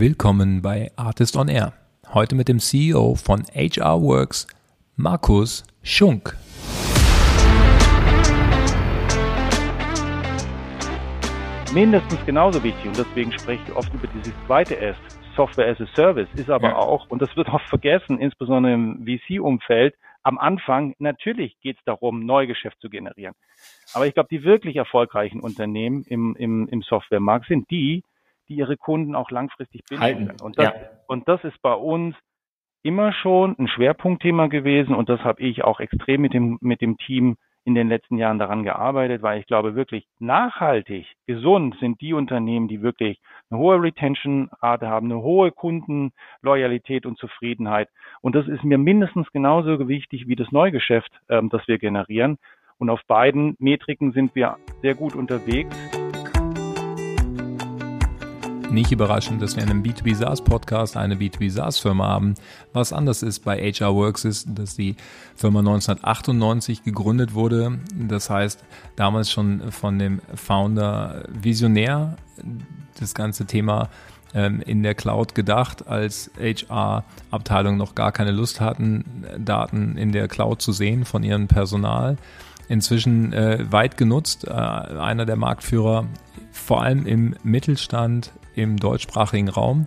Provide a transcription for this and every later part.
Willkommen bei Artist on Air. Heute mit dem CEO von HR Works, Markus Schunk. Mindestens genauso wichtig und deswegen spreche ich oft über dieses zweite S, Software as a Service, ist aber ja. auch, und das wird oft vergessen, insbesondere im VC-Umfeld, am Anfang, natürlich geht es darum, Neugeschäft zu generieren. Aber ich glaube, die wirklich erfolgreichen Unternehmen im, im, im Softwaremarkt sind die, die ihre Kunden auch langfristig binden Halten. können. Und das, ja. und das ist bei uns immer schon ein Schwerpunktthema gewesen und das habe ich auch extrem mit dem, mit dem Team in den letzten Jahren daran gearbeitet, weil ich glaube wirklich nachhaltig gesund sind die Unternehmen, die wirklich eine hohe Retention-Rate haben, eine hohe Kundenloyalität und Zufriedenheit. Und das ist mir mindestens genauso wichtig wie das Neugeschäft, ähm, das wir generieren. Und auf beiden Metriken sind wir sehr gut unterwegs. Nicht überraschend, dass wir in einem B2B SaaS Podcast eine B2B SaaS Firma haben. Was anders ist bei HR Works ist, dass die Firma 1998 gegründet wurde. Das heißt, damals schon von dem Founder visionär das ganze Thema ähm, in der Cloud gedacht, als HR-Abteilung noch gar keine Lust hatten, Daten in der Cloud zu sehen von ihrem Personal. Inzwischen äh, weit genutzt, äh, einer der Marktführer, vor allem im Mittelstand, im deutschsprachigen Raum.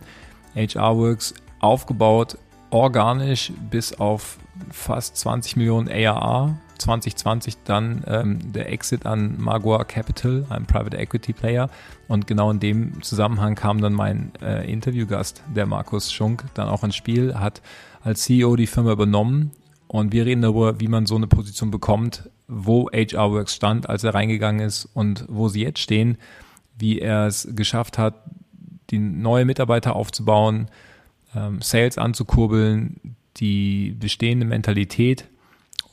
HR Works aufgebaut, organisch bis auf fast 20 Millionen ARR. 2020 dann ähm, der Exit an Magua Capital, einem Private Equity Player. Und genau in dem Zusammenhang kam dann mein äh, Interviewgast, der Markus Schunk, dann auch ins Spiel, hat als CEO die Firma übernommen. Und wir reden darüber, wie man so eine Position bekommt, wo HR Works stand, als er reingegangen ist und wo sie jetzt stehen, wie er es geschafft hat, die neue Mitarbeiter aufzubauen, ähm, Sales anzukurbeln, die bestehende Mentalität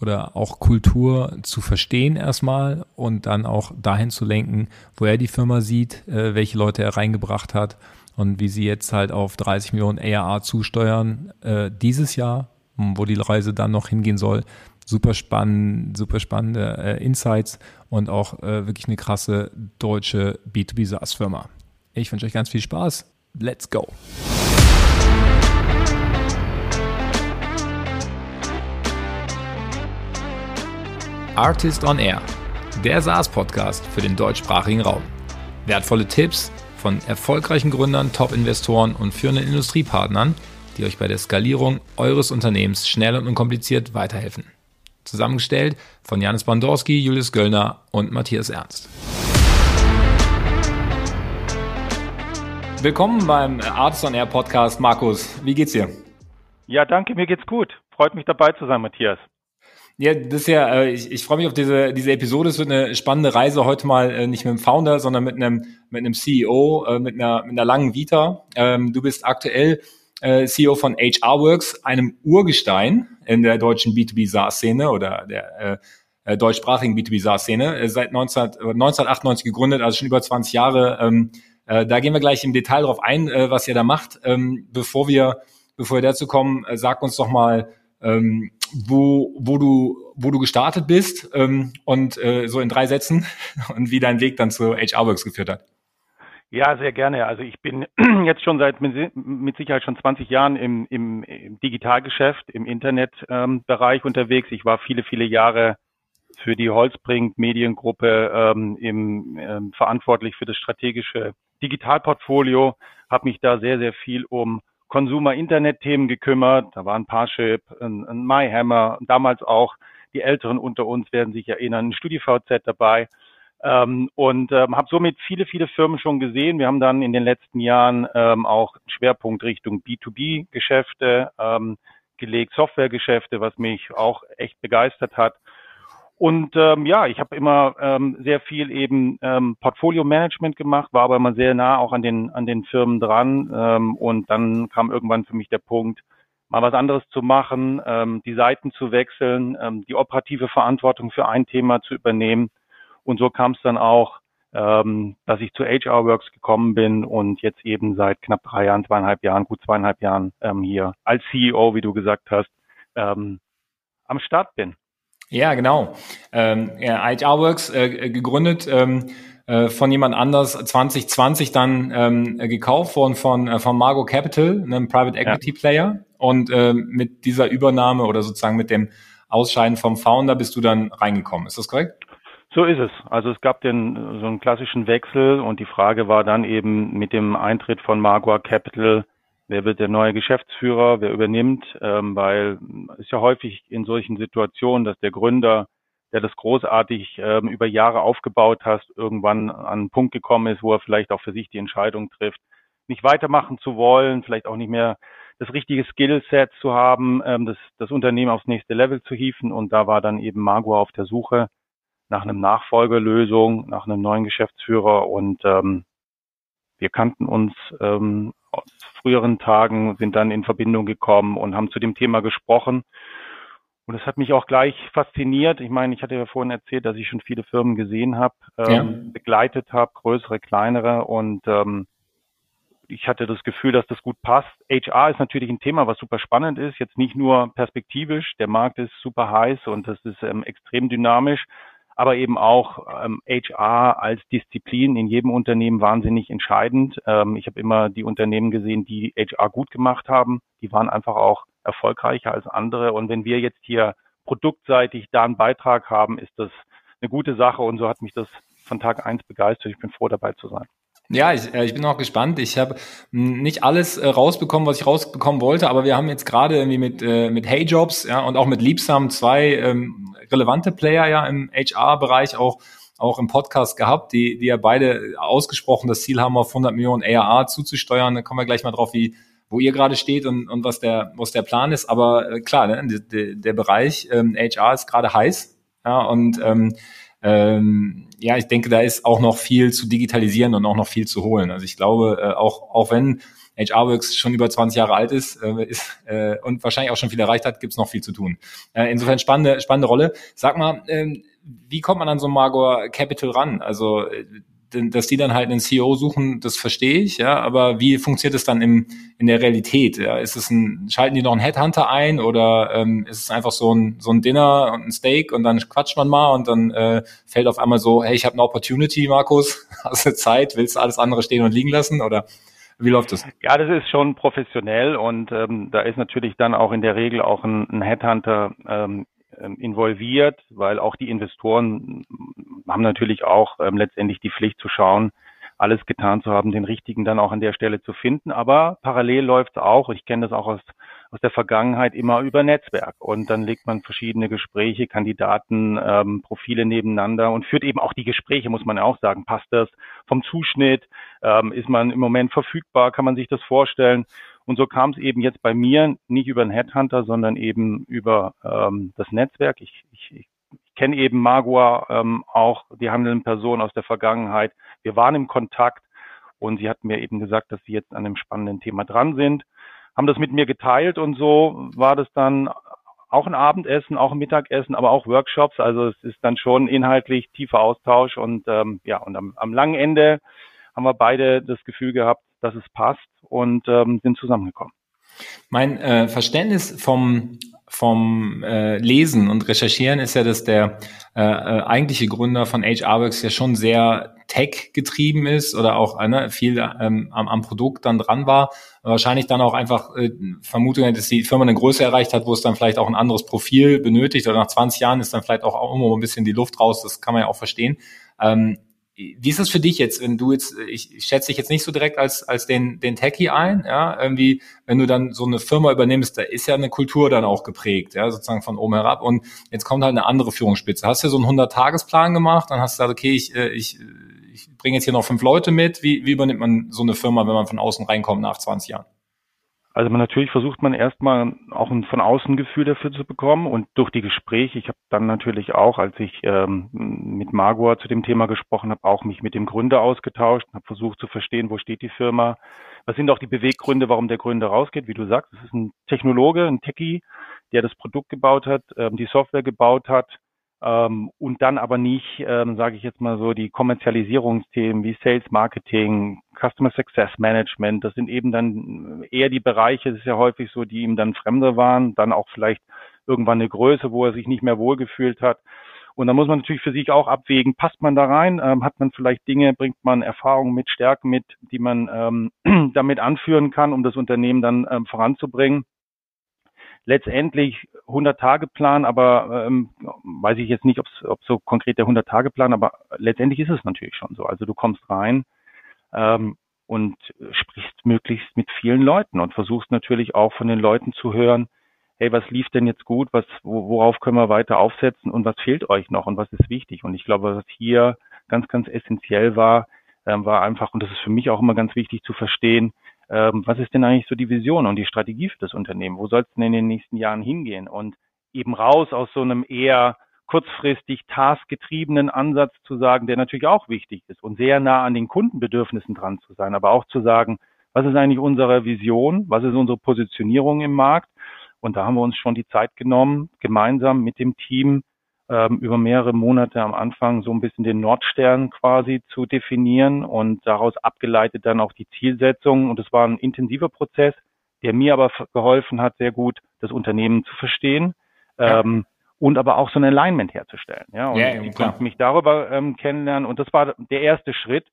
oder auch Kultur zu verstehen erstmal und dann auch dahin zu lenken, wo er die Firma sieht, äh, welche Leute er reingebracht hat und wie sie jetzt halt auf 30 Millionen ARA zusteuern äh, dieses Jahr, wo die Reise dann noch hingehen soll. Super spannend, super spannende äh, Insights und auch äh, wirklich eine krasse deutsche B2B SaaS Firma. Ich wünsche euch ganz viel Spaß. Let's go. Artist on Air, der SaaS-Podcast für den deutschsprachigen Raum. Wertvolle Tipps von erfolgreichen Gründern, Top-Investoren und führenden Industriepartnern, die euch bei der Skalierung eures Unternehmens schnell und unkompliziert weiterhelfen. Zusammengestellt von Janis Bandorski, Julius Göllner und Matthias Ernst. Willkommen beim Artist on Air Podcast. Markus, wie geht's dir? Ja, danke, mir geht's gut. Freut mich dabei zu sein, Matthias. Ja, das ist ja, äh, ich, ich freue mich auf diese, diese Episode. Es wird eine spannende Reise heute mal äh, nicht mit dem Founder, sondern mit einem, mit einem CEO, äh, mit einer, mit einer langen Vita. Ähm, du bist aktuell CEO von HR Works, einem Urgestein in der deutschen B2B SaaS-Szene oder der äh, deutschsprachigen B2B SaaS-Szene. seit 19, 1998 gegründet, also schon über 20 Jahre. Ähm, äh, da gehen wir gleich im Detail drauf ein, äh, was ihr da macht. Ähm, bevor wir, bevor wir dazu kommen, äh, sag uns doch mal, ähm, wo, wo du, wo du gestartet bist ähm, und äh, so in drei Sätzen und wie dein Weg dann zu HRWorks geführt hat. Ja, sehr gerne. Also ich bin jetzt schon seit mit Sicherheit schon 20 Jahren im, im, im Digitalgeschäft, im Internetbereich ähm, unterwegs. Ich war viele, viele Jahre für die Holzbrink Mediengruppe ähm, im, ähm, verantwortlich für das strategische Digitalportfolio, habe mich da sehr, sehr viel um Consumer-Internet-Themen gekümmert. Da waren Parship, ein, ein MyHammer, damals auch die Älteren unter uns werden sich erinnern, ein StudiVZ dabei. Ähm, und ähm, habe somit viele, viele Firmen schon gesehen. Wir haben dann in den letzten Jahren ähm, auch Schwerpunkt Richtung B2B-Geschäfte ähm, gelegt, Softwaregeschäfte, was mich auch echt begeistert hat. Und ähm, ja, ich habe immer ähm, sehr viel eben ähm, Portfolio-Management gemacht, war aber immer sehr nah auch an den an den Firmen dran. Ähm, und dann kam irgendwann für mich der Punkt, mal was anderes zu machen, ähm, die Seiten zu wechseln, ähm, die operative Verantwortung für ein Thema zu übernehmen. Und so kam es dann auch, ähm, dass ich zu HR Works gekommen bin und jetzt eben seit knapp drei Jahren, zweieinhalb Jahren, gut zweieinhalb Jahren ähm, hier als CEO, wie du gesagt hast, ähm, am Start bin. Ja, genau. Ähm, ja, HR Works äh, gegründet ähm, äh, von jemand anders 2020 dann ähm, gekauft worden von, äh, von Margo Capital, einem Private Equity ja. Player. Und äh, mit dieser Übernahme oder sozusagen mit dem Ausscheiden vom Founder bist du dann reingekommen. Ist das korrekt? So ist es. Also es gab den so einen klassischen Wechsel und die Frage war dann eben mit dem Eintritt von Magua Capital, wer wird der neue Geschäftsführer, wer übernimmt, ähm, weil es ist ja häufig in solchen Situationen, dass der Gründer, der das großartig ähm, über Jahre aufgebaut hat, irgendwann an einen Punkt gekommen ist, wo er vielleicht auch für sich die Entscheidung trifft, nicht weitermachen zu wollen, vielleicht auch nicht mehr das richtige Skillset zu haben, ähm, das, das Unternehmen aufs nächste Level zu hieven. Und da war dann eben Magua auf der Suche nach einem Nachfolgelösung, nach einem neuen Geschäftsführer und ähm, wir kannten uns ähm, aus früheren Tagen, sind dann in Verbindung gekommen und haben zu dem Thema gesprochen. Und es hat mich auch gleich fasziniert. Ich meine, ich hatte ja vorhin erzählt, dass ich schon viele Firmen gesehen habe, ähm, ja. begleitet habe, größere, kleinere und ähm, ich hatte das Gefühl, dass das gut passt. HR ist natürlich ein Thema, was super spannend ist. Jetzt nicht nur perspektivisch. Der Markt ist super heiß und das ist ähm, extrem dynamisch aber eben auch ähm, HR als Disziplin in jedem Unternehmen wahnsinnig entscheidend. Ähm, ich habe immer die Unternehmen gesehen, die HR gut gemacht haben. Die waren einfach auch erfolgreicher als andere. Und wenn wir jetzt hier produktseitig da einen Beitrag haben, ist das eine gute Sache. Und so hat mich das von Tag eins begeistert. Ich bin froh, dabei zu sein. Ja, ich, äh, ich bin auch gespannt. Ich habe nicht alles äh, rausbekommen, was ich rausbekommen wollte, aber wir haben jetzt gerade irgendwie mit, äh, mit Hey Jobs ja, und auch mit Liebsam zwei ähm, relevante Player ja im HR-Bereich auch auch im Podcast gehabt, die, die ja beide ausgesprochen das Ziel haben, auf 100 Millionen ARA zuzusteuern. Da kommen wir gleich mal drauf, wie, wo ihr gerade steht und, und was der, was der Plan ist. Aber äh, klar, ne, der, der Bereich ähm, HR ist gerade heiß. Ja, und ähm, ähm, ja, ich denke, da ist auch noch viel zu digitalisieren und auch noch viel zu holen. Also ich glaube, äh, auch, auch wenn HRWorks schon über 20 Jahre alt ist, äh, ist äh, und wahrscheinlich auch schon viel erreicht hat, gibt es noch viel zu tun. Äh, insofern spannende, spannende Rolle. Sag mal, ähm, wie kommt man an so Magor Capital ran? Also äh, dass die dann halt einen CEO suchen, das verstehe ich, ja, aber wie funktioniert es dann im, in der Realität? Ja? Ist es ein, schalten die noch einen Headhunter ein oder ähm, ist es einfach so ein, so ein Dinner und ein Steak und dann quatscht man mal und dann äh, fällt auf einmal so, hey, ich habe eine Opportunity, Markus, hast du Zeit, willst du alles andere stehen und liegen lassen oder wie läuft das? Ja, das ist schon professionell und ähm, da ist natürlich dann auch in der Regel auch ein, ein Headhunter ähm, involviert, weil auch die Investoren haben natürlich auch ähm, letztendlich die Pflicht zu schauen, alles getan zu haben, den richtigen dann auch an der Stelle zu finden. Aber parallel läuft es auch, ich kenne das auch aus, aus der Vergangenheit, immer über Netzwerk. Und dann legt man verschiedene Gespräche, Kandidaten, ähm, Profile nebeneinander und führt eben auch die Gespräche, muss man auch sagen. Passt das vom Zuschnitt? Ähm, ist man im Moment verfügbar? Kann man sich das vorstellen? Und so kam es eben jetzt bei mir nicht über einen Headhunter, sondern eben über ähm, das Netzwerk. Ich, ich, ich kenne eben Magua ähm, auch, die handelnden Personen aus der Vergangenheit. Wir waren im Kontakt und sie hat mir eben gesagt, dass sie jetzt an einem spannenden Thema dran sind, haben das mit mir geteilt und so war das dann auch ein Abendessen, auch ein Mittagessen, aber auch Workshops. Also es ist dann schon inhaltlich tiefer Austausch und ähm, ja, und am, am langen Ende haben wir beide das Gefühl gehabt, dass es passt und ähm, sind zusammengekommen. Mein äh, Verständnis vom vom äh, Lesen und Recherchieren ist ja, dass der äh, äh, eigentliche Gründer von HRWorks ja schon sehr tech-getrieben ist oder auch äh, ne, viel ähm, am, am Produkt dann dran war. Wahrscheinlich dann auch einfach äh, Vermutung, dass die Firma eine Größe erreicht hat, wo es dann vielleicht auch ein anderes Profil benötigt oder nach 20 Jahren ist dann vielleicht auch irgendwo ein bisschen die Luft raus. Das kann man ja auch verstehen. Ähm, wie ist das für dich jetzt, wenn du jetzt, ich, ich schätze dich jetzt nicht so direkt als, als den, den Techie ein, ja, irgendwie, wenn du dann so eine Firma übernimmst, da ist ja eine Kultur dann auch geprägt, ja, sozusagen von oben herab und jetzt kommt halt eine andere Führungsspitze. Hast du ja so einen 100-Tagesplan gemacht, dann hast du gesagt, okay, ich, äh, ich, ich bringe jetzt hier noch fünf Leute mit. Wie, wie übernimmt man so eine Firma, wenn man von außen reinkommt nach 20 Jahren? Also man natürlich versucht man erstmal auch ein von außen Gefühl dafür zu bekommen und durch die Gespräche, ich habe dann natürlich auch, als ich ähm, mit Margor zu dem Thema gesprochen habe, auch mich mit dem Gründer ausgetauscht, habe versucht zu verstehen, wo steht die Firma, was sind auch die Beweggründe, warum der Gründer rausgeht. Wie du sagst, es ist ein Technologe, ein Techie, der das Produkt gebaut hat, ähm, die Software gebaut hat, ähm, und dann aber nicht, ähm, sage ich jetzt mal so, die Kommerzialisierungsthemen wie Sales Marketing, Customer Success Management, das sind eben dann eher die Bereiche, das ist ja häufig so, die ihm dann fremder waren, dann auch vielleicht irgendwann eine Größe, wo er sich nicht mehr wohlgefühlt hat. Und da muss man natürlich für sich auch abwägen, passt man da rein, ähm, hat man vielleicht Dinge, bringt man Erfahrungen mit, Stärken mit, die man ähm, damit anführen kann, um das Unternehmen dann ähm, voranzubringen. Letztendlich 100-Tage-Plan, aber ähm, weiß ich jetzt nicht, ob so konkret der 100-Tage-Plan, aber letztendlich ist es natürlich schon so. Also du kommst rein ähm, und sprichst möglichst mit vielen Leuten und versuchst natürlich auch von den Leuten zu hören, hey, was lief denn jetzt gut, was, worauf können wir weiter aufsetzen und was fehlt euch noch und was ist wichtig? Und ich glaube, was hier ganz, ganz essentiell war, ähm, war einfach, und das ist für mich auch immer ganz wichtig zu verstehen, ähm, was ist denn eigentlich so die Vision und die Strategie für das Unternehmen? Wo soll es denn in den nächsten Jahren hingehen? Und eben raus aus so einem eher kurzfristig taskgetriebenen Ansatz zu sagen, der natürlich auch wichtig ist und sehr nah an den Kundenbedürfnissen dran zu sein, aber auch zu sagen, was ist eigentlich unsere Vision? Was ist unsere Positionierung im Markt? Und da haben wir uns schon die Zeit genommen, gemeinsam mit dem Team ähm, über mehrere Monate am Anfang so ein bisschen den Nordstern quasi zu definieren und daraus abgeleitet dann auch die Zielsetzung. Und es war ein intensiver Prozess, der mir aber geholfen hat, sehr gut das Unternehmen zu verstehen. Ja. Ähm, und aber auch so ein Alignment herzustellen. Ja, und ja, ich konnte mich darüber ähm, kennenlernen und das war der erste Schritt.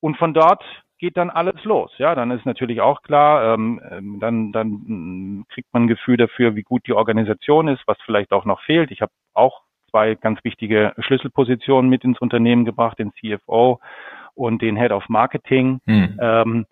Und von dort geht dann alles los. Ja, dann ist natürlich auch klar, ähm, ähm, dann, dann mm, kriegt man ein Gefühl dafür, wie gut die Organisation ist, was vielleicht auch noch fehlt. Ich habe auch zwei ganz wichtige Schlüsselpositionen mit ins Unternehmen gebracht, den CFO und den Head of Marketing. Hm. Ähm,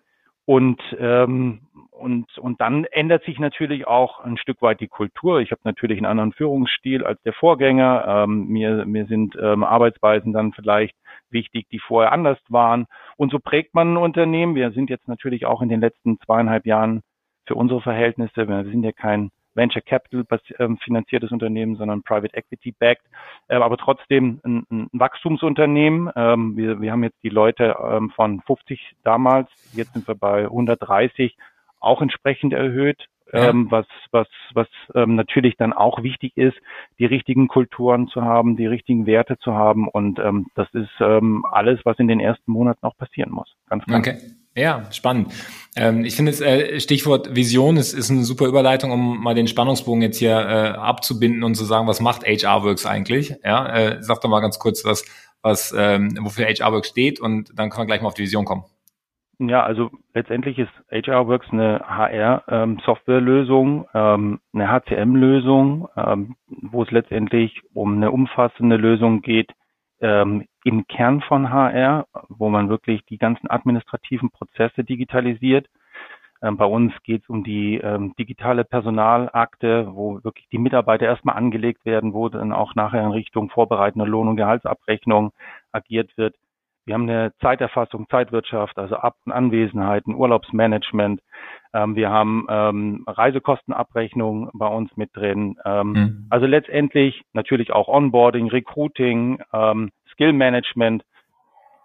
und, ähm, und, und dann ändert sich natürlich auch ein Stück weit die Kultur. Ich habe natürlich einen anderen Führungsstil als der Vorgänger. Ähm, mir, mir sind ähm, Arbeitsweisen dann vielleicht wichtig, die vorher anders waren. Und so prägt man ein Unternehmen. Wir sind jetzt natürlich auch in den letzten zweieinhalb Jahren für unsere Verhältnisse, wir sind ja kein Venture Capital ähm, finanziertes Unternehmen, sondern Private Equity backed, äh, aber trotzdem ein, ein Wachstumsunternehmen. Ähm, wir, wir haben jetzt die Leute ähm, von 50 damals, jetzt sind wir bei 130, auch entsprechend erhöht. Ja. Ähm, was, was, was ähm, natürlich dann auch wichtig ist, die richtigen Kulturen zu haben, die richtigen Werte zu haben. Und ähm, das ist ähm, alles, was in den ersten Monaten auch passieren muss. Ganz klar. Okay. Ja, spannend. Ähm, ich finde äh, Stichwort Vision ist, ist eine super Überleitung, um mal den Spannungsbogen jetzt hier äh, abzubinden und zu sagen, was macht HR-Works eigentlich? Ja, äh, sag doch mal ganz kurz, was, was ähm, wofür HR-Works steht und dann können wir gleich mal auf die Vision kommen. Ja, also letztendlich ist HRWorks eine HR-Softwarelösung, ähm, eine HCM-Lösung, ähm, wo es letztendlich um eine umfassende Lösung geht ähm, im Kern von HR, wo man wirklich die ganzen administrativen Prozesse digitalisiert. Ähm, bei uns geht es um die ähm, digitale Personalakte, wo wirklich die Mitarbeiter erstmal angelegt werden, wo dann auch nachher in Richtung vorbereitender Lohn- und Gehaltsabrechnung agiert wird. Wir haben eine Zeiterfassung, Zeitwirtschaft, also Ab- und Anwesenheiten, Urlaubsmanagement. Ähm, wir haben ähm, Reisekostenabrechnung bei uns mit drin. Ähm, mhm. Also letztendlich natürlich auch Onboarding, Recruiting, ähm, Skill Management.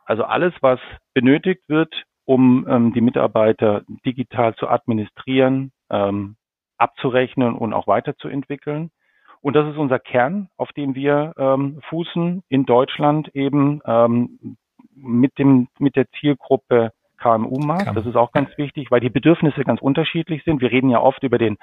Also alles, was benötigt wird, um ähm, die Mitarbeiter digital zu administrieren, ähm, abzurechnen und auch weiterzuentwickeln. Und das ist unser Kern, auf dem wir ähm, fußen in Deutschland eben ähm, mit dem, mit der Zielgruppe KMU-Markt. Das ist auch ganz wichtig, weil die Bedürfnisse ganz unterschiedlich sind. Wir reden ja oft über den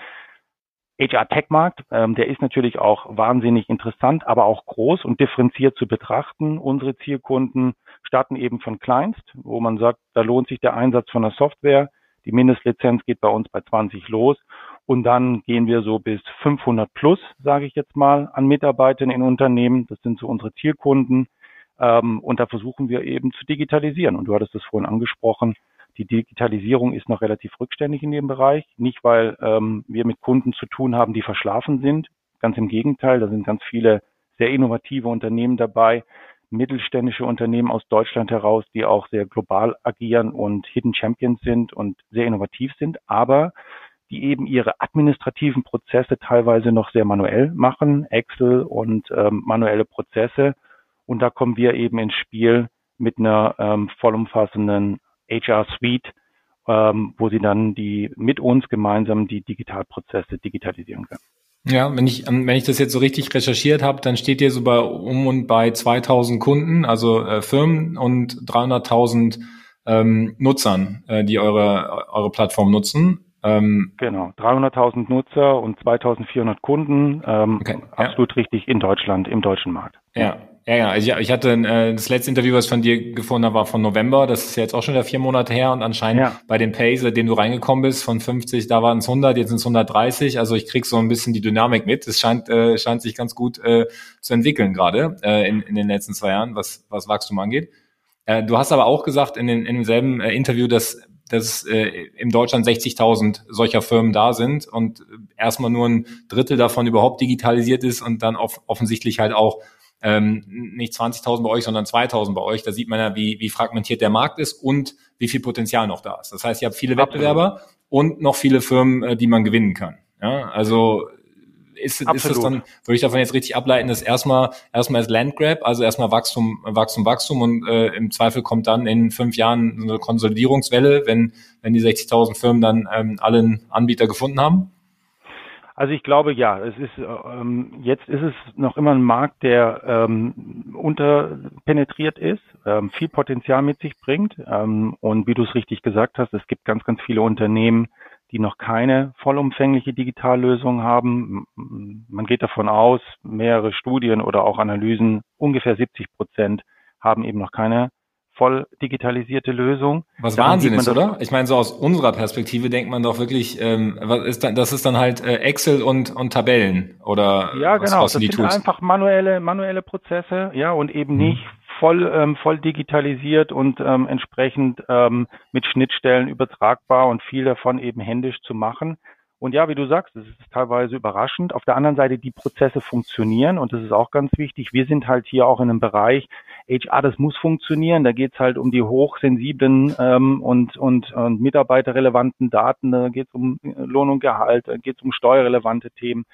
HR-Tech-Markt, ähm, der ist natürlich auch wahnsinnig interessant, aber auch groß und differenziert zu betrachten. Unsere Zielkunden starten eben von Kleinst, wo man sagt, da lohnt sich der Einsatz von der Software. Die Mindestlizenz geht bei uns bei 20 los. Und dann gehen wir so bis 500 plus, sage ich jetzt mal, an Mitarbeitern in Unternehmen. Das sind so unsere Zielkunden. Ähm, und da versuchen wir eben zu digitalisieren. Und du hattest es vorhin angesprochen, die Digitalisierung ist noch relativ rückständig in dem Bereich. Nicht, weil ähm, wir mit Kunden zu tun haben, die verschlafen sind. Ganz im Gegenteil, da sind ganz viele sehr innovative Unternehmen dabei, mittelständische Unternehmen aus Deutschland heraus, die auch sehr global agieren und Hidden Champions sind und sehr innovativ sind, aber die eben ihre administrativen Prozesse teilweise noch sehr manuell machen, Excel und ähm, manuelle Prozesse und da kommen wir eben ins Spiel mit einer ähm, vollumfassenden HR Suite, ähm, wo sie dann die mit uns gemeinsam die Digitalprozesse digitalisieren können. Ja, wenn ich ähm, wenn ich das jetzt so richtig recherchiert habe, dann steht ihr so bei um und bei 2000 Kunden, also äh, Firmen und 300.000 ähm, Nutzern, äh, die eure eure Plattform nutzen. Ähm, genau, 300.000 Nutzer und 2.400 Kunden. Ähm, okay, absolut ja. richtig in Deutschland, im deutschen Markt. Ja, ja, ja. Also ich hatte äh, das letzte Interview, was ich von dir gefunden habe, war von November. Das ist jetzt auch schon wieder vier Monate her und anscheinend ja. bei den Pay, seitdem du reingekommen bist, von 50, da waren es 100, jetzt sind es 130. Also ich krieg so ein bisschen die Dynamik mit. Es scheint, äh, scheint sich ganz gut äh, zu entwickeln gerade äh, in, in den letzten zwei Jahren, was, was Wachstum angeht. Äh, du hast aber auch gesagt in, den, in demselben äh, Interview, dass dass äh, in Deutschland 60.000 solcher Firmen da sind und erstmal nur ein Drittel davon überhaupt digitalisiert ist und dann off offensichtlich halt auch ähm, nicht 20.000 bei euch, sondern 2.000 bei euch. Da sieht man ja, wie, wie fragmentiert der Markt ist und wie viel Potenzial noch da ist. Das heißt, ihr habt viele Wettbewerber und noch viele Firmen, äh, die man gewinnen kann. Ja, also ist, ist es dann, würde ich davon jetzt richtig ableiten, dass erstmal erstmal ist Landgrab, also erstmal Wachstum, Wachstum, Wachstum und äh, im Zweifel kommt dann in fünf Jahren eine Konsolidierungswelle, wenn, wenn die 60.000 Firmen dann ähm, allen Anbieter gefunden haben? Also ich glaube ja, es ist ähm, jetzt ist es noch immer ein Markt, der ähm, unterpenetriert ist, ähm, viel Potenzial mit sich bringt ähm, und wie du es richtig gesagt hast, es gibt ganz ganz viele Unternehmen, die noch keine vollumfängliche Digitallösung haben. Man geht davon aus, mehrere Studien oder auch Analysen, ungefähr 70 Prozent haben eben noch keine voll digitalisierte Lösung. Was Wahnsinn ist, oder? Ich meine, so aus unserer Perspektive denkt man doch wirklich, ähm, was ist dann, das ist dann halt äh, Excel und, und Tabellen oder ja, was, genau. Was das sind Tools? einfach manuelle, manuelle Prozesse, ja, und eben mhm. nicht voll, ähm, voll digitalisiert und ähm, entsprechend ähm, mit Schnittstellen übertragbar und viel davon eben händisch zu machen. Und ja, wie du sagst, es ist teilweise überraschend. Auf der anderen Seite, die Prozesse funktionieren und das ist auch ganz wichtig. Wir sind halt hier auch in einem Bereich, HR, das muss funktionieren. Da geht es halt um die hochsensiblen ähm, und, und, und mitarbeiterrelevanten Daten. Da geht es um Lohn und Gehalt, da geht es um steuerrelevante Themen.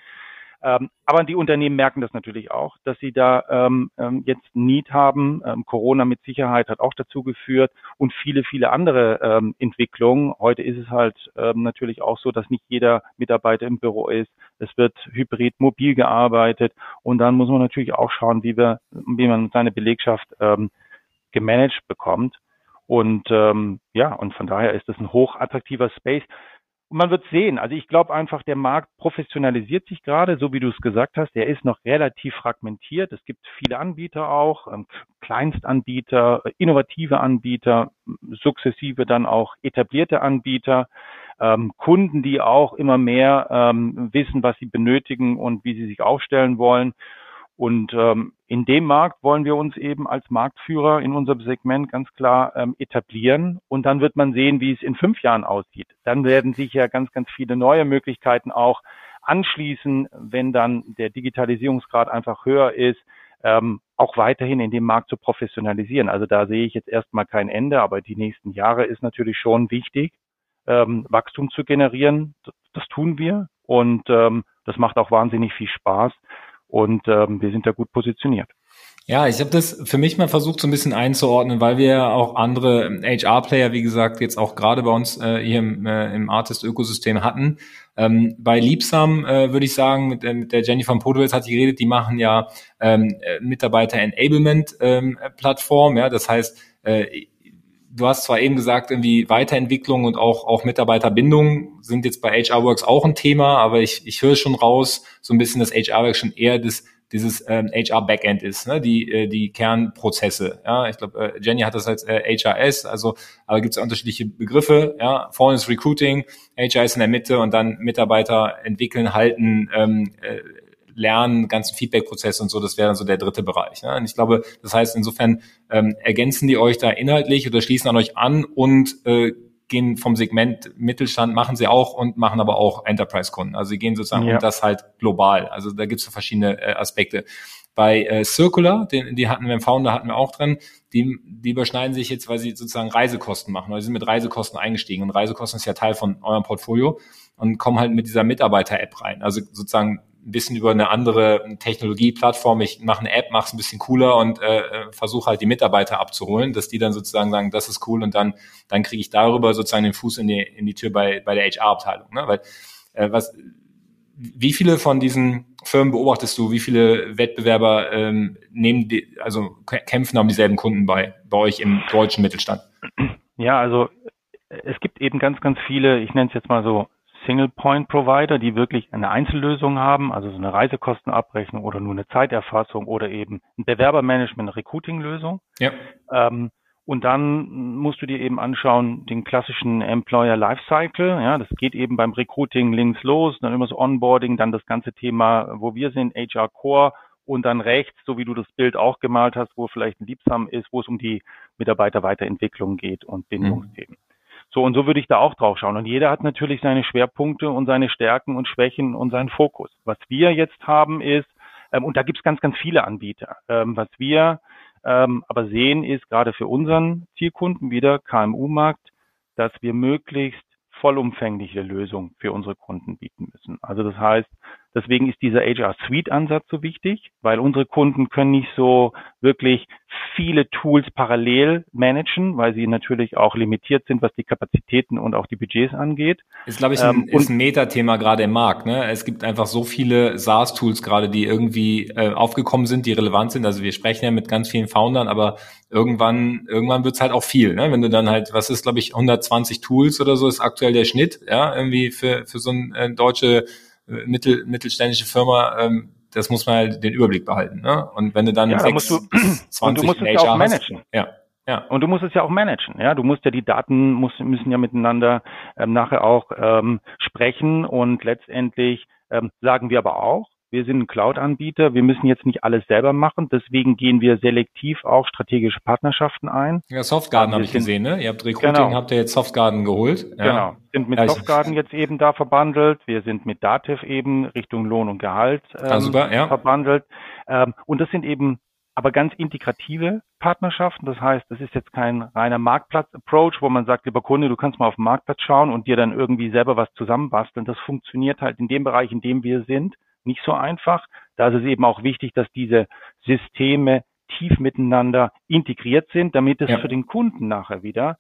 Ähm, aber die Unternehmen merken das natürlich auch, dass sie da ähm, ähm, jetzt Need haben. Corona mit Sicherheit hat auch dazu geführt und viele, viele andere Entwicklungen. Heute ist es halt natürlich auch so, dass nicht jeder Mitarbeiter im Büro ist. Es wird hybrid mobil gearbeitet und dann muss man natürlich auch schauen, wie, wir, wie man seine Belegschaft gemanagt bekommt. Und ähm, ja, und von daher ist es ein hochattraktiver Space. Und man wird sehen. Also ich glaube einfach, der Markt professionalisiert sich gerade, so wie du es gesagt hast. Der ist noch relativ fragmentiert. Es gibt viele Anbieter auch, ähm, Kleinstanbieter, innovative Anbieter, sukzessive dann auch etablierte Anbieter, ähm, Kunden, die auch immer mehr ähm, wissen, was sie benötigen und wie sie sich aufstellen wollen. Und ähm, in dem Markt wollen wir uns eben als Marktführer in unserem Segment ganz klar ähm, etablieren. Und dann wird man sehen, wie es in fünf Jahren aussieht. Dann werden sich ja ganz, ganz viele neue Möglichkeiten auch anschließen, wenn dann der Digitalisierungsgrad einfach höher ist, ähm, auch weiterhin in dem Markt zu professionalisieren. Also da sehe ich jetzt erstmal kein Ende, aber die nächsten Jahre ist natürlich schon wichtig, ähm, Wachstum zu generieren. Das, das tun wir und ähm, das macht auch wahnsinnig viel Spaß und ähm, wir sind da gut positioniert. Ja, ich habe das für mich mal versucht, so ein bisschen einzuordnen, weil wir auch andere HR-Player, wie gesagt, jetzt auch gerade bei uns äh, hier im, äh, im Artist-Ökosystem hatten. Ähm, bei Liebsam äh, würde ich sagen, mit, äh, mit der Jenny von Podewitz hat die geredet, die machen ja ähm, äh, Mitarbeiter-Enablement-Plattform. Ähm, ja, das heißt, äh, du hast zwar eben gesagt, irgendwie Weiterentwicklung und auch, auch Mitarbeiterbindung sind jetzt bei HRWorks auch ein Thema, aber ich, ich höre schon raus, so ein bisschen, dass HRWorks schon eher das, dieses ähm, HR-Backend ist, ne? die, äh, die Kernprozesse. Ja, ich glaube, äh, Jenny hat das als äh, HRS, also aber gibt es unterschiedliche Begriffe. Ja, vorne ist Recruiting, HR ist in der Mitte und dann Mitarbeiter entwickeln, halten, ähm, äh, Lernen, ganzen Feedback-Prozess und so, das wäre dann so der dritte Bereich. Ne? Und ich glaube, das heißt, insofern ähm, ergänzen die euch da inhaltlich oder schließen an euch an und äh, gehen vom Segment Mittelstand, machen sie auch und machen aber auch Enterprise-Kunden. Also sie gehen sozusagen ja. um das halt global. Also da gibt es so verschiedene äh, Aspekte. Bei äh, Circular, den, die hatten wir im Founder, hatten wir auch drin, die, die überschneiden sich jetzt, weil sie sozusagen Reisekosten machen. Oder sie sind mit Reisekosten eingestiegen. Und Reisekosten ist ja Teil von eurem Portfolio und kommen halt mit dieser Mitarbeiter-App rein. Also sozusagen ein bisschen über eine andere Technologieplattform. Ich mache eine App, mache es ein bisschen cooler und äh, äh, versuche halt die Mitarbeiter abzuholen, dass die dann sozusagen sagen, das ist cool und dann dann kriege ich darüber sozusagen den Fuß in die in die Tür bei bei der HR-Abteilung. Ne? Weil äh, was wie viele von diesen Firmen beobachtest du? Wie viele Wettbewerber ähm, nehmen die, also kämpfen um dieselben Kunden bei bei euch im deutschen Mittelstand? Ja, also es gibt eben ganz, ganz viele, ich nenne es jetzt mal so Single-Point-Provider, die wirklich eine Einzellösung haben, also so eine Reisekostenabrechnung oder nur eine Zeiterfassung oder eben ein Bewerbermanagement, eine Recruiting-Lösung. Ja. Ähm, und dann musst du dir eben anschauen, den klassischen Employer Lifecycle. Ja, das geht eben beim Recruiting links los, dann immer so Onboarding, dann das ganze Thema, wo wir sind, HR Core und dann rechts, so wie du das Bild auch gemalt hast, wo vielleicht ein Liebsam ist, wo es um die Mitarbeiterweiterentwicklung geht und Bindungsthemen. Mhm. So und so würde ich da auch drauf schauen. Und jeder hat natürlich seine Schwerpunkte und seine Stärken und Schwächen und seinen Fokus. Was wir jetzt haben ist, ähm, und da gibt es ganz, ganz viele Anbieter, ähm, was wir ähm, aber sehen ist gerade für unseren Zielkunden wieder KMU-Markt, dass wir möglichst vollumfängliche Lösungen für unsere Kunden bieten müssen. Also das heißt, Deswegen ist dieser HR Suite Ansatz so wichtig, weil unsere Kunden können nicht so wirklich viele Tools parallel managen, weil sie natürlich auch limitiert sind, was die Kapazitäten und auch die Budgets angeht. Ist, glaube ich, ein, ähm, ist ein Metathema gerade im Markt. Ne? Es gibt einfach so viele SaaS-Tools gerade, die irgendwie äh, aufgekommen sind, die relevant sind. Also wir sprechen ja mit ganz vielen Foundern, aber irgendwann, irgendwann wird's halt auch viel. Ne? Wenn du dann halt, was ist, glaube ich, 120 Tools oder so ist aktuell der Schnitt, ja, irgendwie für, für so ein äh, deutsche mittel, mittelständische Firma, ähm, das muss man halt den Überblick behalten. Ne? Und wenn du dann ja, sechs, da musst du, 20 und du musst es ja auch managen. Hast, ja. Ja. Und du musst es ja auch managen. Ja, du musst ja die Daten muss, müssen ja miteinander ähm, nachher auch ähm, sprechen und letztendlich ähm, sagen wir aber auch, wir sind ein Cloud-Anbieter. Wir müssen jetzt nicht alles selber machen. Deswegen gehen wir selektiv auch strategische Partnerschaften ein. Ja, Softgarden habe ich gesehen, ne? Ihr habt Recruiting, genau. habt ihr jetzt Softgarden geholt. Ja. Genau. Sind mit Softgarden jetzt eben da verbandelt. Wir sind mit Dativ eben Richtung Lohn und Gehalt ähm, super, ja. verbandelt. Ähm, und das sind eben aber ganz integrative Partnerschaften. Das heißt, das ist jetzt kein reiner Marktplatz-Approach, wo man sagt, lieber Kunde, du kannst mal auf den Marktplatz schauen und dir dann irgendwie selber was zusammenbasteln. Das funktioniert halt in dem Bereich, in dem wir sind nicht so einfach. Da ist es eben auch wichtig, dass diese Systeme tief miteinander integriert sind, damit es ja. für den Kunden nachher wieder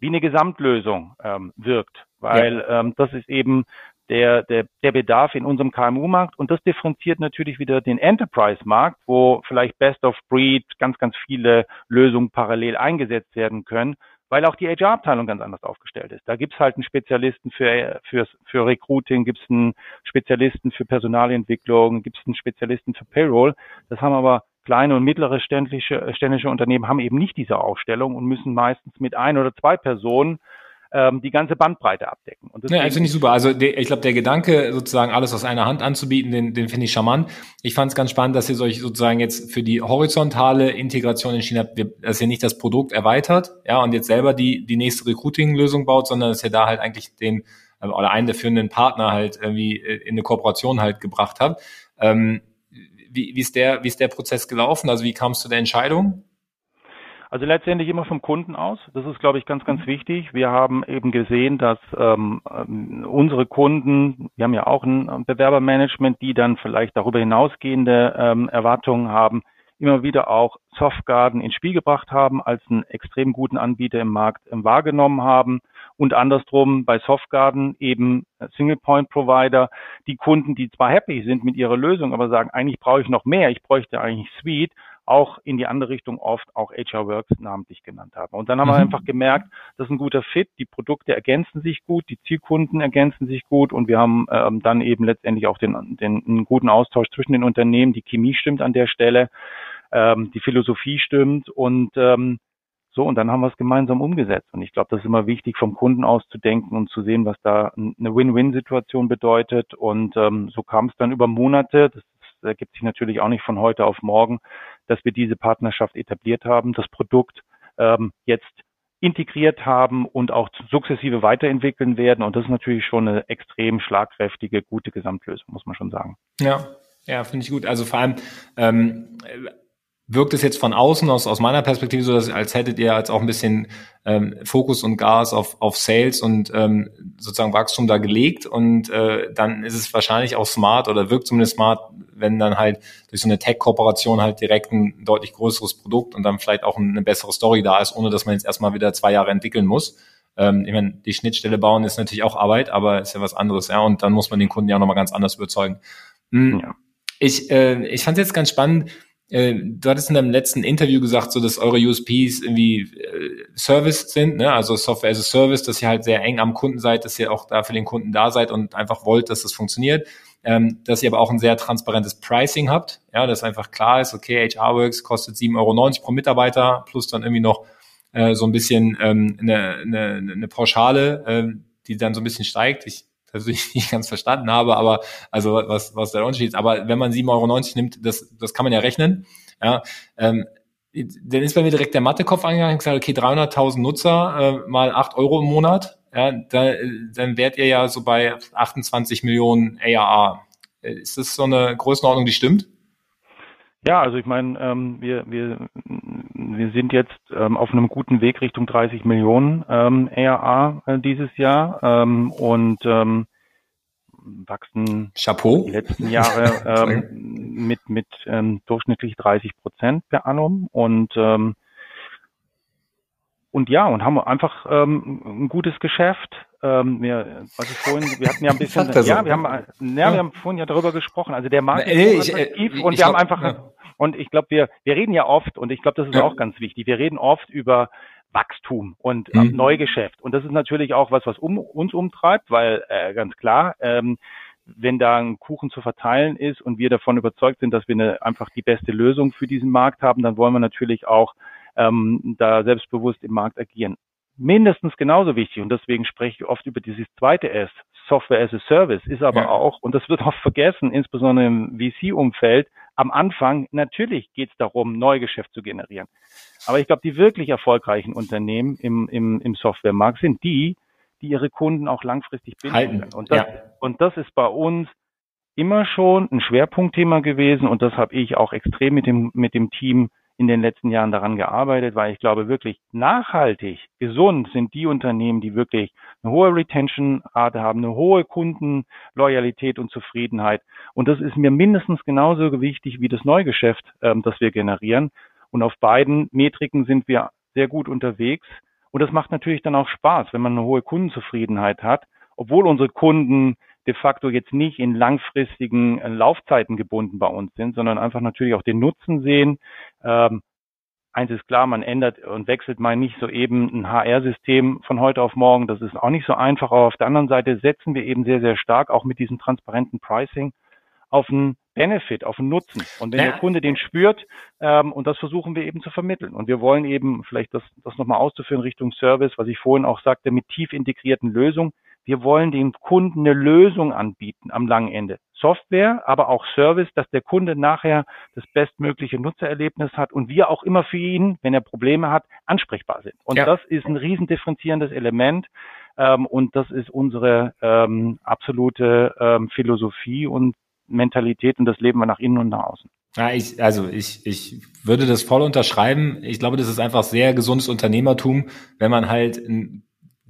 wie eine Gesamtlösung ähm, wirkt. Weil ja. ähm, das ist eben der, der, der Bedarf in unserem KMU-Markt und das differenziert natürlich wieder den Enterprise-Markt, wo vielleicht Best of Breed ganz, ganz viele Lösungen parallel eingesetzt werden können weil auch die HR-Abteilung ganz anders aufgestellt ist. Da gibt's halt einen Spezialisten für, für, für Recruiting, gibt's einen Spezialisten für Personalentwicklung, gibt's einen Spezialisten für Payroll. Das haben aber kleine und mittlere ständische, ständische Unternehmen haben eben nicht diese Aufstellung und müssen meistens mit ein oder zwei Personen ähm, die ganze Bandbreite abdecken. Und ja, finde ich super. Also der, ich glaube, der Gedanke, sozusagen alles aus einer Hand anzubieten, den, den finde ich charmant. Ich fand es ganz spannend, dass ihr euch sozusagen jetzt für die horizontale Integration entschieden habt, dass ihr nicht das Produkt erweitert, ja, und jetzt selber die, die nächste Recruiting-Lösung baut, sondern dass ihr da halt eigentlich den ähm, oder einen der führenden Partner halt irgendwie äh, in eine Kooperation halt gebracht habt. Ähm, wie, wie, ist der, wie ist der Prozess gelaufen? Also wie kamst du der Entscheidung? Also letztendlich immer vom Kunden aus. Das ist, glaube ich, ganz, ganz wichtig. Wir haben eben gesehen, dass ähm, ähm, unsere Kunden, wir haben ja auch ein Bewerbermanagement, die dann vielleicht darüber hinausgehende ähm, Erwartungen haben, immer wieder auch Softgarden ins Spiel gebracht haben, als einen extrem guten Anbieter im Markt ähm, wahrgenommen haben und andersrum bei Softgarden eben Single Point Provider, die Kunden, die zwar happy sind mit ihrer Lösung, aber sagen, eigentlich brauche ich noch mehr, ich bräuchte eigentlich Suite, auch in die andere Richtung oft auch HR Works namentlich genannt haben. Und dann haben mhm. wir einfach gemerkt, das ist ein guter Fit, die Produkte ergänzen sich gut, die Zielkunden ergänzen sich gut und wir haben ähm, dann eben letztendlich auch den, den einen guten Austausch zwischen den Unternehmen, die Chemie stimmt an der Stelle, ähm, die Philosophie stimmt und ähm, so, und dann haben wir es gemeinsam umgesetzt. Und ich glaube, das ist immer wichtig, vom Kunden aus zu denken und zu sehen, was da eine Win-Win-Situation bedeutet. Und ähm, so kam es dann über Monate, das ergibt sich natürlich auch nicht von heute auf morgen, dass wir diese Partnerschaft etabliert haben, das Produkt ähm, jetzt integriert haben und auch sukzessive weiterentwickeln werden. Und das ist natürlich schon eine extrem schlagkräftige, gute Gesamtlösung, muss man schon sagen. Ja, ja, finde ich gut. Also vor allem ähm, wirkt es jetzt von außen aus, aus meiner Perspektive so, dass, als hättet ihr als auch ein bisschen ähm, Fokus und Gas auf, auf Sales und ähm, sozusagen Wachstum da gelegt und äh, dann ist es wahrscheinlich auch smart oder wirkt zumindest smart, wenn dann halt durch so eine Tech-Kooperation halt direkt ein deutlich größeres Produkt und dann vielleicht auch eine bessere Story da ist, ohne dass man jetzt erstmal wieder zwei Jahre entwickeln muss. Ähm, ich meine, die Schnittstelle bauen ist natürlich auch Arbeit, aber ist ja was anderes, ja, und dann muss man den Kunden ja auch nochmal ganz anders überzeugen. Mhm. Ja. Ich, äh, ich fand es jetzt ganz spannend, äh, du hattest in deinem letzten Interview gesagt, so dass eure USPs irgendwie äh, Service sind, ne? also Software as a Service, dass ihr halt sehr eng am Kunden seid, dass ihr auch da für den Kunden da seid und einfach wollt, dass das funktioniert. Ähm, dass ihr aber auch ein sehr transparentes Pricing habt, ja, dass einfach klar ist, okay, HRWorks kostet 7,90 Euro pro Mitarbeiter plus dann irgendwie noch äh, so ein bisschen ähm, eine, eine, eine Pauschale, ähm, die dann so ein bisschen steigt. Ich das ich nicht ganz verstanden habe, aber also was, was der Unterschied ist. Aber wenn man 7,90 Euro nimmt, das, das kann man ja rechnen. Ja, ähm, dann ist bei mir direkt der Mathekopf angegangen und gesagt, okay, 300.000 Nutzer äh, mal 8 Euro im Monat, ja, da, dann wärt ihr ja so bei 28 Millionen ARA. Ist das so eine Größenordnung, die stimmt? Ja, also ich meine, ähm, wir, wir, wir sind jetzt ähm, auf einem guten Weg Richtung 30 Millionen ähm, ARA äh, dieses Jahr ähm, und ähm, wachsen Chapeau. die letzten Jahre ähm, mit, mit ähm, durchschnittlich 30 Prozent per annum und ähm, und ja, und haben einfach ähm, ein gutes Geschäft. Ähm, wir, was ich vorhin, wir hatten ja ein bisschen, ja, so. wir haben, ja, wir haben vorhin ja darüber gesprochen. Also der Markt ist so attraktiv und wir haben einfach, ja. Und ich glaube, wir, wir reden ja oft, und ich glaube, das ist ja. auch ganz wichtig, wir reden oft über Wachstum und mhm. Neugeschäft. Und das ist natürlich auch was, was um, uns umtreibt, weil äh, ganz klar, ähm, wenn da ein Kuchen zu verteilen ist und wir davon überzeugt sind, dass wir eine, einfach die beste Lösung für diesen Markt haben, dann wollen wir natürlich auch ähm, da selbstbewusst im Markt agieren. Mindestens genauso wichtig und deswegen spreche ich oft über dieses zweite S, Software as a Service, ist aber ja. auch, und das wird oft vergessen, insbesondere im VC-Umfeld, am Anfang natürlich geht es darum, Neugeschäft zu generieren. Aber ich glaube, die wirklich erfolgreichen Unternehmen im, im, im Softwaremarkt sind die, die ihre Kunden auch langfristig binden können. Und das, ja. und das ist bei uns immer schon ein Schwerpunktthema gewesen und das habe ich auch extrem mit dem, mit dem Team in den letzten Jahren daran gearbeitet, weil ich glaube wirklich nachhaltig gesund sind die Unternehmen, die wirklich eine hohe Retention-Rate haben, eine hohe Kundenloyalität und Zufriedenheit. Und das ist mir mindestens genauso wichtig wie das Neugeschäft, ähm, das wir generieren. Und auf beiden Metriken sind wir sehr gut unterwegs. Und das macht natürlich dann auch Spaß, wenn man eine hohe Kundenzufriedenheit hat, obwohl unsere Kunden de facto jetzt nicht in langfristigen äh, Laufzeiten gebunden bei uns sind, sondern einfach natürlich auch den Nutzen sehen. Ähm, eins ist klar, man ändert und wechselt mal nicht so eben ein HR-System von heute auf morgen. Das ist auch nicht so einfach. Aber auf der anderen Seite setzen wir eben sehr, sehr stark auch mit diesem transparenten Pricing auf einen Benefit, auf einen Nutzen. Und wenn ja. der Kunde den spürt, ähm, und das versuchen wir eben zu vermitteln. Und wir wollen eben, vielleicht das, das nochmal auszuführen Richtung Service, was ich vorhin auch sagte, mit tief integrierten Lösungen. Wir wollen dem Kunden eine Lösung anbieten am langen Ende. Software, aber auch Service, dass der Kunde nachher das bestmögliche Nutzererlebnis hat und wir auch immer für ihn, wenn er Probleme hat, ansprechbar sind. Und ja. das ist ein riesen differenzierendes Element. Ähm, und das ist unsere ähm, absolute ähm, Philosophie und Mentalität und das leben wir nach innen und nach außen. Ja, ich, also ich, ich würde das voll unterschreiben. Ich glaube, das ist einfach sehr gesundes Unternehmertum, wenn man halt ein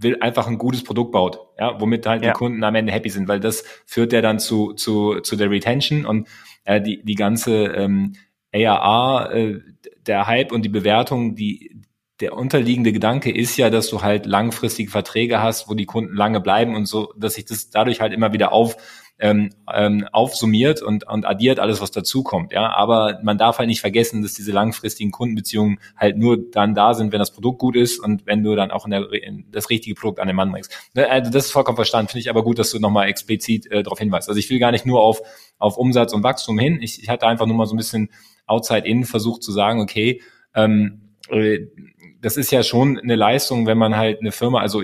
will einfach ein gutes Produkt baut, ja, womit halt ja. die Kunden am Ende happy sind, weil das führt ja dann zu, zu, zu der Retention und äh, die, die ganze ähm, ARA, äh, der Hype und die Bewertung, die, der unterliegende Gedanke ist ja, dass du halt langfristige Verträge hast, wo die Kunden lange bleiben und so, dass sich das dadurch halt immer wieder auf ähm, ähm, aufsummiert und, und addiert alles, was dazukommt. Ja, aber man darf halt nicht vergessen, dass diese langfristigen Kundenbeziehungen halt nur dann da sind, wenn das Produkt gut ist und wenn du dann auch in der, in das richtige Produkt an den Mann bringst. Ne, also das ist vollkommen verstanden. Finde ich aber gut, dass du nochmal explizit äh, darauf hinweist. Also ich will gar nicht nur auf auf Umsatz und Wachstum hin. Ich, ich hatte einfach nur mal so ein bisschen outside in versucht zu sagen, okay. Ähm, äh, das ist ja schon eine Leistung, wenn man halt eine Firma, also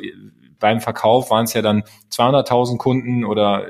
beim Verkauf waren es ja dann 200.000 Kunden oder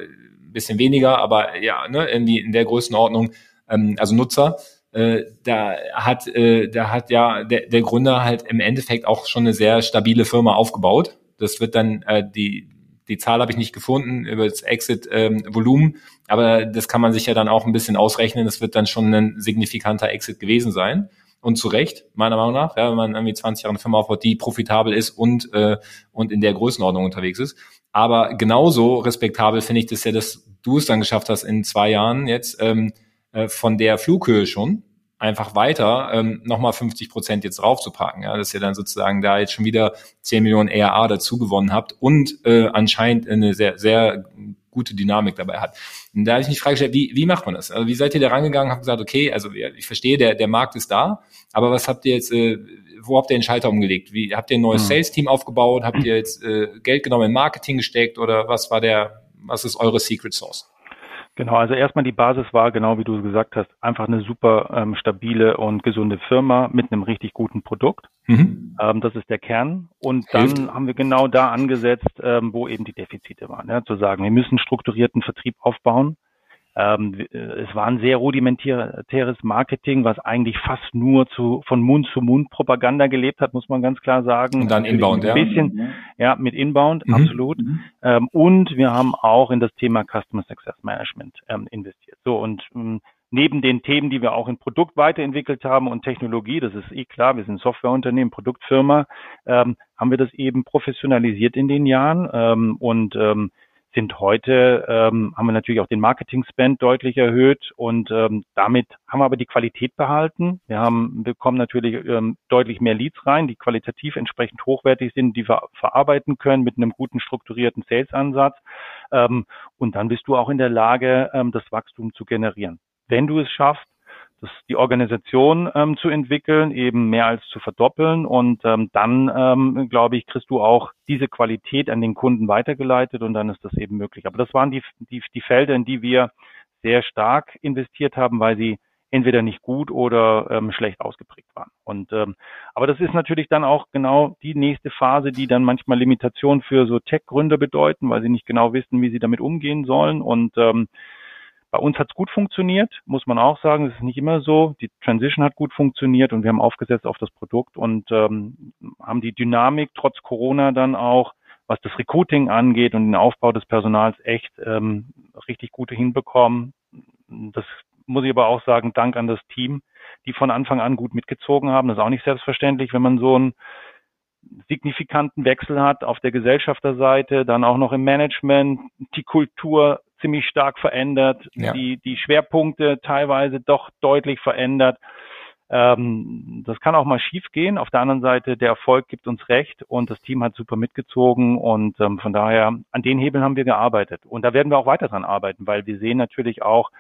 bisschen weniger, aber ja, ne, irgendwie in der Größenordnung, ähm, also Nutzer, äh, da hat, äh, da hat ja der, der Gründer halt im Endeffekt auch schon eine sehr stabile Firma aufgebaut. Das wird dann äh, die die Zahl habe ich nicht gefunden über das Exit-Volumen, ähm, aber das kann man sich ja dann auch ein bisschen ausrechnen. Das wird dann schon ein signifikanter Exit gewesen sein. Und zu Recht, meiner Meinung nach, ja, wenn man irgendwie 20 Jahre eine Firma aufbaut, die profitabel ist und, äh, und in der Größenordnung unterwegs ist. Aber genauso respektabel finde ich das ja, dass du es dann geschafft hast, in zwei Jahren jetzt ähm, äh, von der Flughöhe schon einfach weiter ähm, nochmal 50 Prozent jetzt draufzupacken. Ja, dass ihr dann sozusagen da jetzt schon wieder 10 Millionen ERA dazu gewonnen habt und äh, anscheinend eine sehr, sehr gute Dynamik dabei hat. Und da habe ich mich die gestellt, wie, wie macht man das? Also wie seid ihr da rangegangen, habt gesagt, okay, also ich verstehe, der, der Markt ist da, aber was habt ihr jetzt, äh, wo habt ihr den Schalter umgelegt? Wie, habt ihr ein neues hm. Sales-Team aufgebaut? Habt ihr jetzt äh, Geld genommen in Marketing gesteckt oder was war der, was ist eure Secret Source? Genau, also erstmal die Basis war, genau wie du gesagt hast, einfach eine super ähm, stabile und gesunde Firma mit einem richtig guten Produkt. Mhm. Ähm, das ist der Kern. Und dann Hilft. haben wir genau da angesetzt, ähm, wo eben die Defizite waren. Ja, zu sagen, wir müssen strukturierten Vertrieb aufbauen. Ähm, äh, es war ein sehr rudimentäres Marketing, was eigentlich fast nur zu, von Mund zu Mund Propaganda gelebt hat, muss man ganz klar sagen. Und dann Inbound, ein bisschen, ja. ja, mit Inbound, mhm. absolut. Mhm. Ähm, und wir haben auch in das Thema Customer Success Management ähm, investiert. So und ähm, neben den Themen, die wir auch in Produkt weiterentwickelt haben und Technologie, das ist eh klar, wir sind Softwareunternehmen, Produktfirma, ähm, haben wir das eben professionalisiert in den Jahren ähm, und ähm, sind heute, ähm, haben wir natürlich auch den Marketing-Spend deutlich erhöht und ähm, damit haben wir aber die Qualität behalten. Wir haben bekommen natürlich ähm, deutlich mehr Leads rein, die qualitativ entsprechend hochwertig sind, die wir verarbeiten können mit einem guten strukturierten Sales-Ansatz. Ähm, und dann bist du auch in der Lage, ähm, das Wachstum zu generieren. Wenn du es schaffst, das, die Organisation ähm, zu entwickeln, eben mehr als zu verdoppeln. Und ähm, dann, ähm, glaube ich, kriegst du auch diese Qualität an den Kunden weitergeleitet und dann ist das eben möglich. Aber das waren die, die, die Felder, in die wir sehr stark investiert haben, weil sie entweder nicht gut oder ähm, schlecht ausgeprägt waren. Und ähm, aber das ist natürlich dann auch genau die nächste Phase, die dann manchmal Limitationen für so Tech-Gründer bedeuten, weil sie nicht genau wissen, wie sie damit umgehen sollen. Und ähm, bei uns hat es gut funktioniert, muss man auch sagen. Es ist nicht immer so. Die Transition hat gut funktioniert und wir haben aufgesetzt auf das Produkt und ähm, haben die Dynamik trotz Corona dann auch, was das Recruiting angeht und den Aufbau des Personals echt ähm, richtig gut hinbekommen. Das muss ich aber auch sagen, Dank an das Team, die von Anfang an gut mitgezogen haben. Das ist auch nicht selbstverständlich, wenn man so einen signifikanten Wechsel hat auf der Gesellschafterseite, dann auch noch im Management, die Kultur ziemlich stark verändert, ja. die, die Schwerpunkte teilweise doch deutlich verändert. Ähm, das kann auch mal schief gehen. Auf der anderen Seite, der Erfolg gibt uns recht und das Team hat super mitgezogen und ähm, von daher, an den Hebeln haben wir gearbeitet. Und da werden wir auch weiter dran arbeiten, weil wir sehen natürlich auch,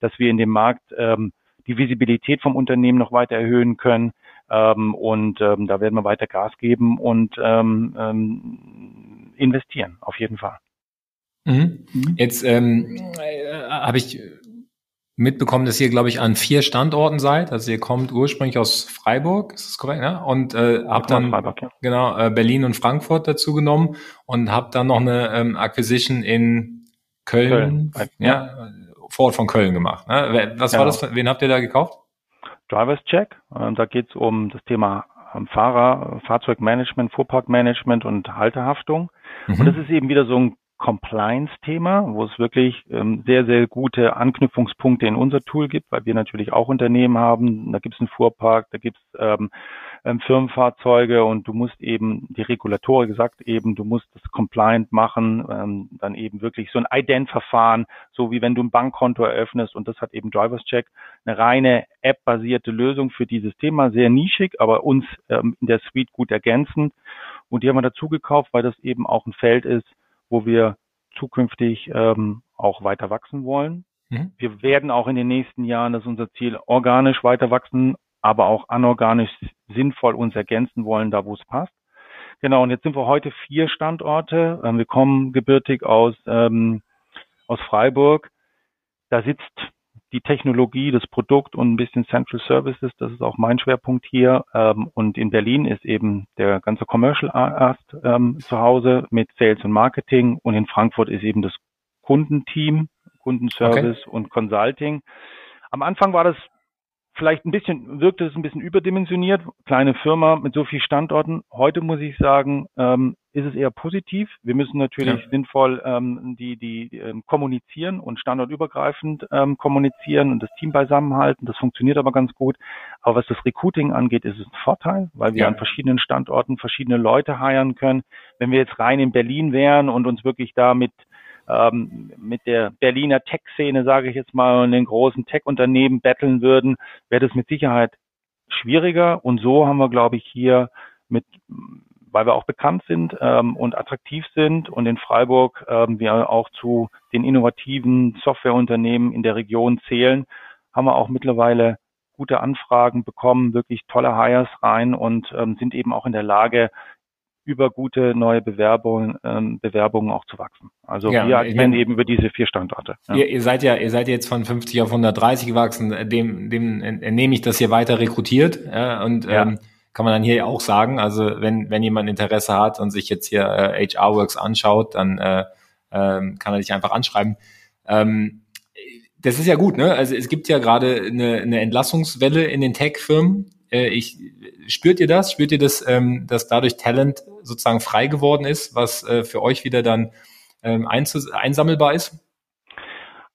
dass wir in dem Markt ähm, die Visibilität vom Unternehmen noch weiter erhöhen können. Ähm, und ähm, da werden wir weiter Gas geben und ähm, ähm, investieren, auf jeden Fall. Mhm. mhm. Jetzt ähm, äh, habe ich mitbekommen, dass ihr, glaube ich, an vier Standorten seid. Also ihr kommt ursprünglich aus Freiburg, ist das korrekt? Ne? Und äh, habt dann Freiburg, ja. genau äh, Berlin und Frankfurt dazu genommen und habt dann noch eine ähm, Acquisition in Köln, Köln. Ja, ja, vor Ort von Köln gemacht. Ne? Was ja. war das? Wen habt ihr da gekauft? Drivers Check. Ähm, da geht es um das Thema ähm, Fahrer, Fahrzeugmanagement, Fuhrparkmanagement und Haltehaftung. Mhm. Und das ist eben wieder so ein Compliance-Thema, wo es wirklich ähm, sehr, sehr gute Anknüpfungspunkte in unser Tool gibt, weil wir natürlich auch Unternehmen haben. Da gibt es einen Fuhrpark, da gibt es ähm, ähm, Firmenfahrzeuge und du musst eben, die Regulatorik sagt eben, du musst das compliant machen, ähm, dann eben wirklich so ein Ident-Verfahren, so wie wenn du ein Bankkonto eröffnest und das hat eben Drivers Check, eine reine App-basierte Lösung für dieses Thema, sehr nischig, aber uns ähm, in der Suite gut ergänzend. Und die haben wir dazu gekauft, weil das eben auch ein Feld ist, wo wir zukünftig ähm, auch weiter wachsen wollen. Mhm. Wir werden auch in den nächsten Jahren, das ist unser Ziel, organisch weiter wachsen, aber auch anorganisch sinnvoll uns ergänzen wollen, da wo es passt. Genau, und jetzt sind wir heute vier Standorte. Ähm, wir kommen gebürtig aus, ähm, aus Freiburg. Da sitzt die Technologie, das Produkt und ein bisschen Central Services, das ist auch mein Schwerpunkt hier. Ähm, und in Berlin ist eben der ganze Commercial Ast ähm, zu Hause mit Sales und Marketing und in Frankfurt ist eben das Kundenteam, Kundenservice okay. und Consulting. Am Anfang war das vielleicht ein bisschen, wirkte es ein bisschen überdimensioniert, kleine Firma mit so vielen Standorten. Heute muss ich sagen, ähm, ist es eher positiv. Wir müssen natürlich ja. sinnvoll ähm, die, die ähm, kommunizieren und standortübergreifend ähm, kommunizieren und das Team beisammenhalten. Das funktioniert aber ganz gut. Aber was das Recruiting angeht, ist es ein Vorteil, weil wir ja. an verschiedenen Standorten verschiedene Leute heiren können. Wenn wir jetzt rein in Berlin wären und uns wirklich da mit ähm, mit der Berliner Tech-Szene, sage ich jetzt mal, und den großen Tech-Unternehmen betteln würden, wäre das mit Sicherheit schwieriger. Und so haben wir, glaube ich, hier mit weil wir auch bekannt sind ähm, und attraktiv sind und in Freiburg ähm, wir auch zu den innovativen Softwareunternehmen in der Region zählen, haben wir auch mittlerweile gute Anfragen bekommen, wirklich tolle Hires rein und ähm, sind eben auch in der Lage, über gute neue Bewerbungen, ähm, Bewerbungen auch zu wachsen. Also ja, wir agieren eben über diese vier Standorte. Ja. Ihr, ihr, seid ja, ihr seid jetzt von 50 auf 130 gewachsen. Dem, dem entnehme ich, dass ihr weiter rekrutiert. Ja, und ja. Ähm, kann man dann hier auch sagen, also wenn, wenn jemand Interesse hat und sich jetzt hier äh, HR Works anschaut, dann äh, äh, kann er dich einfach anschreiben. Ähm, das ist ja gut, ne? Also es gibt ja gerade eine, eine Entlassungswelle in den Tech-Firmen. Äh, ich, spürt ihr das? Spürt ihr das, ähm, dass dadurch Talent sozusagen frei geworden ist, was äh, für euch wieder dann ähm, einsammelbar ist?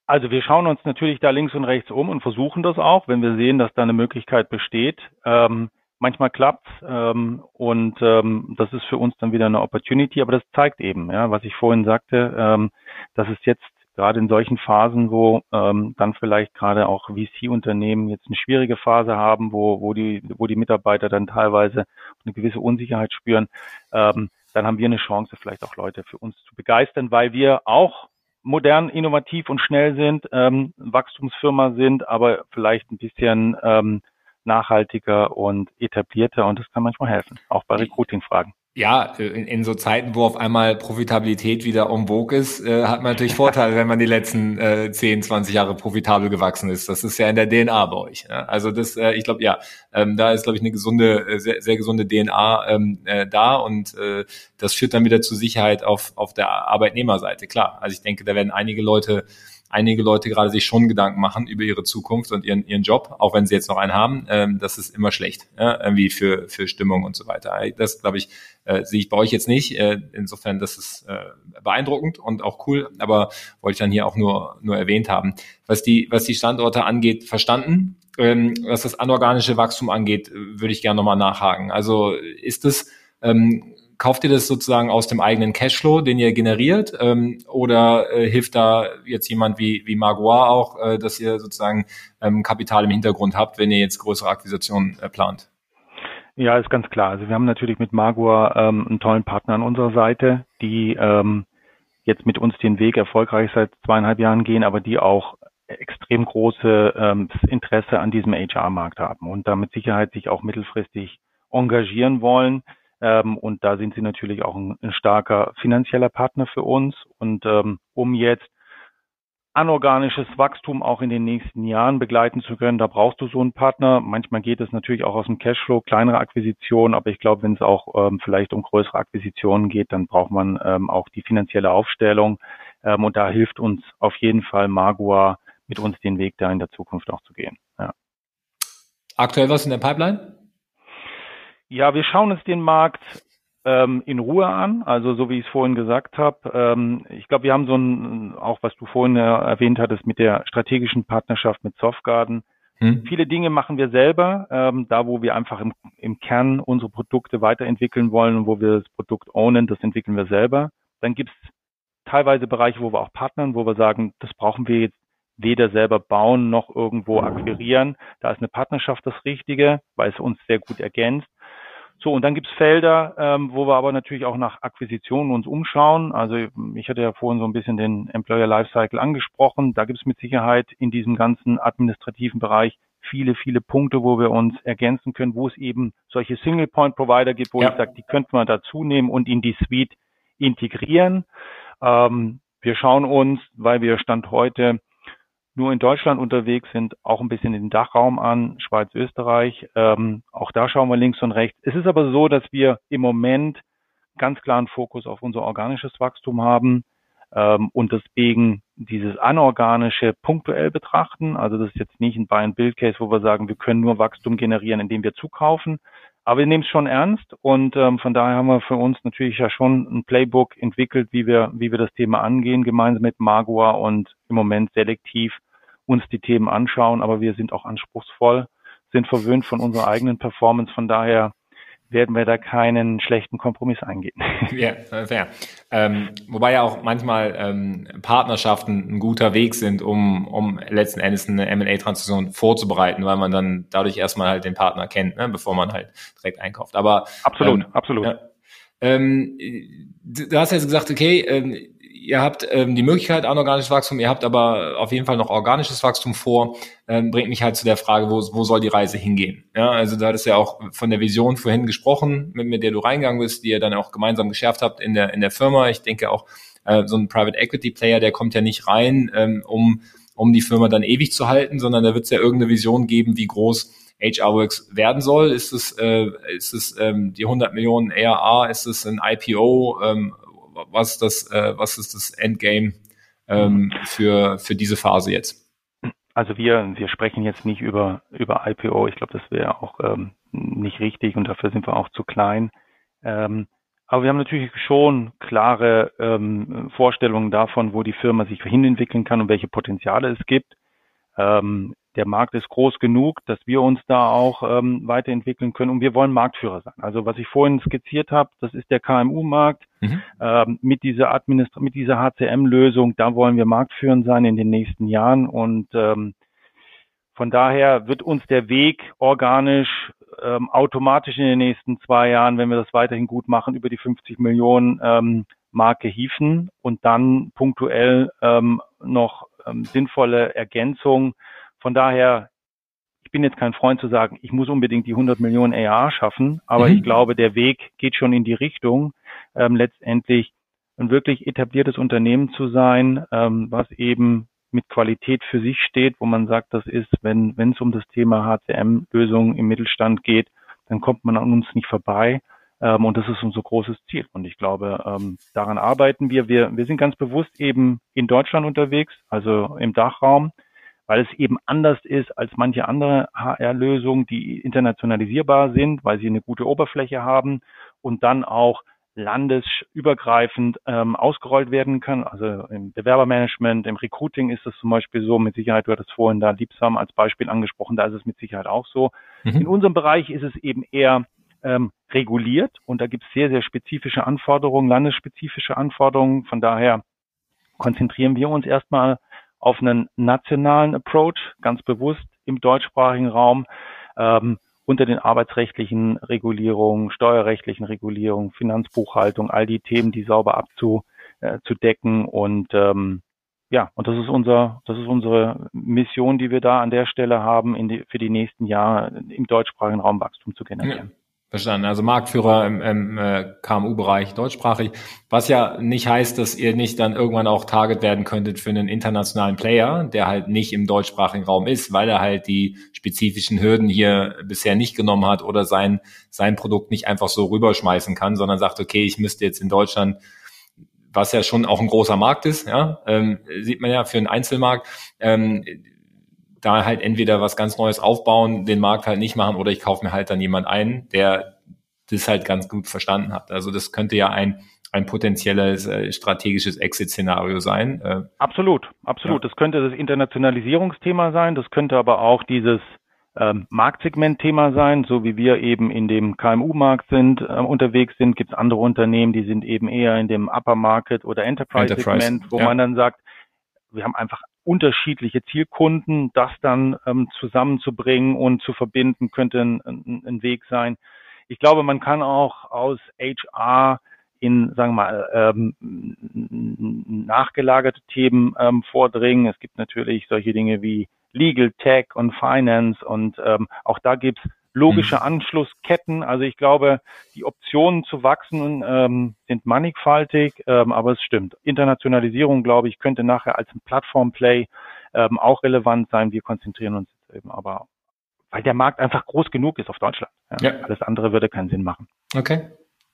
Also wir schauen uns natürlich da links und rechts um und versuchen das auch, wenn wir sehen, dass da eine Möglichkeit besteht. Ähm, manchmal klappt's ähm, und ähm, das ist für uns dann wieder eine Opportunity, aber das zeigt eben, ja, was ich vorhin sagte, ähm, dass es jetzt gerade in solchen Phasen, wo ähm, dann vielleicht gerade auch VC-Unternehmen jetzt eine schwierige Phase haben, wo, wo, die, wo die Mitarbeiter dann teilweise eine gewisse Unsicherheit spüren, ähm, dann haben wir eine Chance, vielleicht auch Leute für uns zu begeistern, weil wir auch modern, innovativ und schnell sind, ähm, Wachstumsfirma sind, aber vielleicht ein bisschen ähm, nachhaltiger und etablierter und das kann manchmal helfen, auch bei Recruiting-Fragen. Ja, in, in, so Zeiten, wo auf einmal Profitabilität wieder en vogue ist, äh, hat man natürlich Vorteile, wenn man die letzten äh, 10, 20 Jahre profitabel gewachsen ist. Das ist ja in der DNA bei euch. Ja? Also das, äh, ich glaube, ja, ähm, da ist, glaube ich, eine gesunde, äh, sehr, sehr gesunde DNA ähm, äh, da und äh, das führt dann wieder zu Sicherheit auf, auf der Arbeitnehmerseite. Klar, also ich denke, da werden einige Leute einige Leute gerade sich schon Gedanken machen über ihre Zukunft und ihren, ihren Job, auch wenn sie jetzt noch einen haben. Ähm, das ist immer schlecht, ja, irgendwie für, für Stimmung und so weiter. Das, glaube ich, äh, sehe ich bei euch jetzt nicht. Äh, insofern, das ist äh, beeindruckend und auch cool, aber wollte ich dann hier auch nur, nur erwähnt haben. Was die, was die Standorte angeht, verstanden. Ähm, was das anorganische Wachstum angeht, würde ich gerne nochmal nachhaken. Also ist es ähm, kauft ihr das sozusagen aus dem eigenen Cashflow, den ihr generiert, ähm, oder äh, hilft da jetzt jemand wie, wie Magua auch, äh, dass ihr sozusagen ähm, Kapital im Hintergrund habt, wenn ihr jetzt größere Akquisitionen äh, plant? Ja, ist ganz klar. Also wir haben natürlich mit Magua ähm, einen tollen Partner an unserer Seite, die ähm, jetzt mit uns den Weg erfolgreich seit zweieinhalb Jahren gehen, aber die auch extrem große ähm, Interesse an diesem HR-Markt haben und da mit Sicherheit sich auch mittelfristig engagieren wollen. Ähm, und da sind sie natürlich auch ein, ein starker finanzieller Partner für uns. Und ähm, um jetzt anorganisches Wachstum auch in den nächsten Jahren begleiten zu können, da brauchst du so einen Partner. Manchmal geht es natürlich auch aus dem Cashflow, kleinere Akquisitionen, aber ich glaube, wenn es auch ähm, vielleicht um größere Akquisitionen geht, dann braucht man ähm, auch die finanzielle Aufstellung. Ähm, und da hilft uns auf jeden Fall Magua, mit uns den Weg da in der Zukunft auch zu gehen. Ja. Aktuell was in der Pipeline? Ja, wir schauen uns den Markt ähm, in Ruhe an, also so wie ich es vorhin gesagt habe. Ähm, ich glaube, wir haben so ein, auch was du vorhin ja erwähnt hattest mit der strategischen Partnerschaft mit Softgarden. Hm. Viele Dinge machen wir selber, ähm, da wo wir einfach im, im Kern unsere Produkte weiterentwickeln wollen und wo wir das Produkt ownen, das entwickeln wir selber. Dann gibt es teilweise Bereiche, wo wir auch partnern, wo wir sagen, das brauchen wir jetzt weder selber bauen noch irgendwo akquirieren. Da ist eine Partnerschaft das Richtige, weil es uns sehr gut ergänzt. So, und dann gibt's Felder, ähm, wo wir aber natürlich auch nach Akquisitionen uns umschauen. Also ich hatte ja vorhin so ein bisschen den Employer Lifecycle angesprochen. Da gibt's mit Sicherheit in diesem ganzen administrativen Bereich viele, viele Punkte, wo wir uns ergänzen können, wo es eben solche Single-Point-Provider gibt, wo ja. ich sage, die könnte man dazu nehmen und in die Suite integrieren. Ähm, wir schauen uns, weil wir Stand heute nur in Deutschland unterwegs sind, auch ein bisschen den Dachraum an, Schweiz, Österreich. Ähm, auch da schauen wir links und rechts. Es ist aber so, dass wir im Moment ganz klaren Fokus auf unser organisches Wachstum haben und deswegen dieses anorganische punktuell betrachten. Also das ist jetzt nicht ein Buy-and-Build-Case, wo wir sagen, wir können nur Wachstum generieren, indem wir zukaufen. Aber wir nehmen es schon ernst und ähm, von daher haben wir für uns natürlich ja schon ein Playbook entwickelt, wie wir, wie wir das Thema angehen, gemeinsam mit Magua und im Moment selektiv uns die Themen anschauen. Aber wir sind auch anspruchsvoll, sind verwöhnt von unserer eigenen Performance. Von daher werden wir da keinen schlechten Kompromiss eingehen. Ja, fair. Ähm, wobei ja auch manchmal ähm, Partnerschaften ein guter Weg sind, um, um letzten Endes eine M&A-Transaktion vorzubereiten, weil man dann dadurch erstmal halt den Partner kennt, ne, bevor man halt direkt einkauft. Aber absolut, ähm, absolut. Ja, Ähm, du hast jetzt gesagt, okay, ähm, ihr habt ähm, die Möglichkeit anorganisches Wachstum, ihr habt aber auf jeden Fall noch organisches Wachstum vor, ähm, bringt mich halt zu der Frage, wo, wo soll die Reise hingehen? Ja, also da hattest ja auch von der Vision vorhin gesprochen, mit, mit der du reingegangen bist, die ihr dann auch gemeinsam geschärft habt in der, in der Firma. Ich denke auch, äh, so ein Private Equity Player, der kommt ja nicht rein, ähm, um, um die Firma dann ewig zu halten, sondern da wird es ja irgendeine Vision geben, wie groß HRWorks werden soll. Ist es, äh, ist es ähm, die 100 Millionen ARA? Ist es ein IPO? Ähm, was, das, äh, was ist das Endgame ähm, für, für diese Phase jetzt? Also wir, wir sprechen jetzt nicht über, über IPO. Ich glaube, das wäre auch ähm, nicht richtig und dafür sind wir auch zu klein. Ähm, aber wir haben natürlich schon klare ähm, Vorstellungen davon, wo die Firma sich hinentwickeln kann und welche Potenziale es gibt. Ähm, der Markt ist groß genug, dass wir uns da auch ähm, weiterentwickeln können und wir wollen Marktführer sein. Also was ich vorhin skizziert habe, das ist der KMU-Markt mhm. ähm, mit dieser Administra mit dieser HCM-Lösung. Da wollen wir marktführend sein in den nächsten Jahren und ähm, von daher wird uns der Weg organisch ähm, automatisch in den nächsten zwei Jahren, wenn wir das weiterhin gut machen, über die 50 Millionen ähm, Marke hieven und dann punktuell ähm, noch ähm, sinnvolle Ergänzungen von daher, ich bin jetzt kein Freund zu sagen, ich muss unbedingt die 100 Millionen AR schaffen, aber mhm. ich glaube, der Weg geht schon in die Richtung, ähm, letztendlich ein wirklich etabliertes Unternehmen zu sein, ähm, was eben mit Qualität für sich steht, wo man sagt, das ist, wenn wenn es um das Thema HCM-Lösungen im Mittelstand geht, dann kommt man an uns nicht vorbei. Ähm, und das ist unser großes Ziel. Und ich glaube, ähm, daran arbeiten wir. wir. Wir sind ganz bewusst eben in Deutschland unterwegs, also im Dachraum weil es eben anders ist als manche andere HR-Lösungen, die internationalisierbar sind, weil sie eine gute Oberfläche haben und dann auch landesübergreifend ähm, ausgerollt werden kann. Also im Bewerbermanagement, im Recruiting ist es zum Beispiel so, mit Sicherheit, du hattest vorhin da Liebsam als Beispiel angesprochen, da ist es mit Sicherheit auch so. Mhm. In unserem Bereich ist es eben eher ähm, reguliert und da gibt es sehr, sehr spezifische Anforderungen, landesspezifische Anforderungen. Von daher konzentrieren wir uns erstmal auf einen nationalen Approach, ganz bewusst im deutschsprachigen Raum, ähm, unter den arbeitsrechtlichen Regulierungen, steuerrechtlichen Regulierungen, Finanzbuchhaltung, all die Themen, die sauber abzudecken. Äh, und ähm, ja, und das ist unser, das ist unsere Mission, die wir da an der Stelle haben, in die, für die nächsten Jahre im deutschsprachigen Raum Wachstum zu generieren. Ja. Verstanden. Also Marktführer im, im äh, KMU-Bereich deutschsprachig, was ja nicht heißt, dass ihr nicht dann irgendwann auch Target werden könntet für einen internationalen Player, der halt nicht im deutschsprachigen Raum ist, weil er halt die spezifischen Hürden hier bisher nicht genommen hat oder sein, sein Produkt nicht einfach so rüberschmeißen kann, sondern sagt, okay, ich müsste jetzt in Deutschland was ja schon auch ein großer Markt ist, ja, ähm, sieht man ja für einen Einzelmarkt, ähm, da halt entweder was ganz Neues aufbauen, den Markt halt nicht machen oder ich kaufe mir halt dann jemand ein, der das halt ganz gut verstanden hat. Also das könnte ja ein ein potenzielles äh, strategisches Exit-Szenario sein. Äh, absolut, absolut. Ja. Das könnte das Internationalisierungsthema sein, das könnte aber auch dieses ähm, Marktsegment-Thema sein, so wie wir eben in dem KMU-Markt sind, äh, unterwegs sind, gibt es andere Unternehmen, die sind eben eher in dem Upper Market oder Enterprise-Segment, Enterprise, wo ja. man dann sagt, wir haben einfach unterschiedliche Zielkunden, das dann ähm, zusammenzubringen und zu verbinden, könnte ein, ein, ein, Weg sein. Ich glaube, man kann auch aus HR in, sagen wir mal, ähm, nachgelagerte Themen ähm, vordringen. Es gibt natürlich solche Dinge wie Legal Tech und Finance und ähm, auch da gibt's logische mhm. Anschlussketten. Also ich glaube, die Optionen zu wachsen ähm, sind mannigfaltig, ähm, aber es stimmt. Internationalisierung, glaube ich, könnte nachher als ein Plattform-Play ähm, auch relevant sein. Wir konzentrieren uns jetzt eben aber, weil der Markt einfach groß genug ist auf Deutschland. Ja. Ja. Alles andere würde keinen Sinn machen. Okay.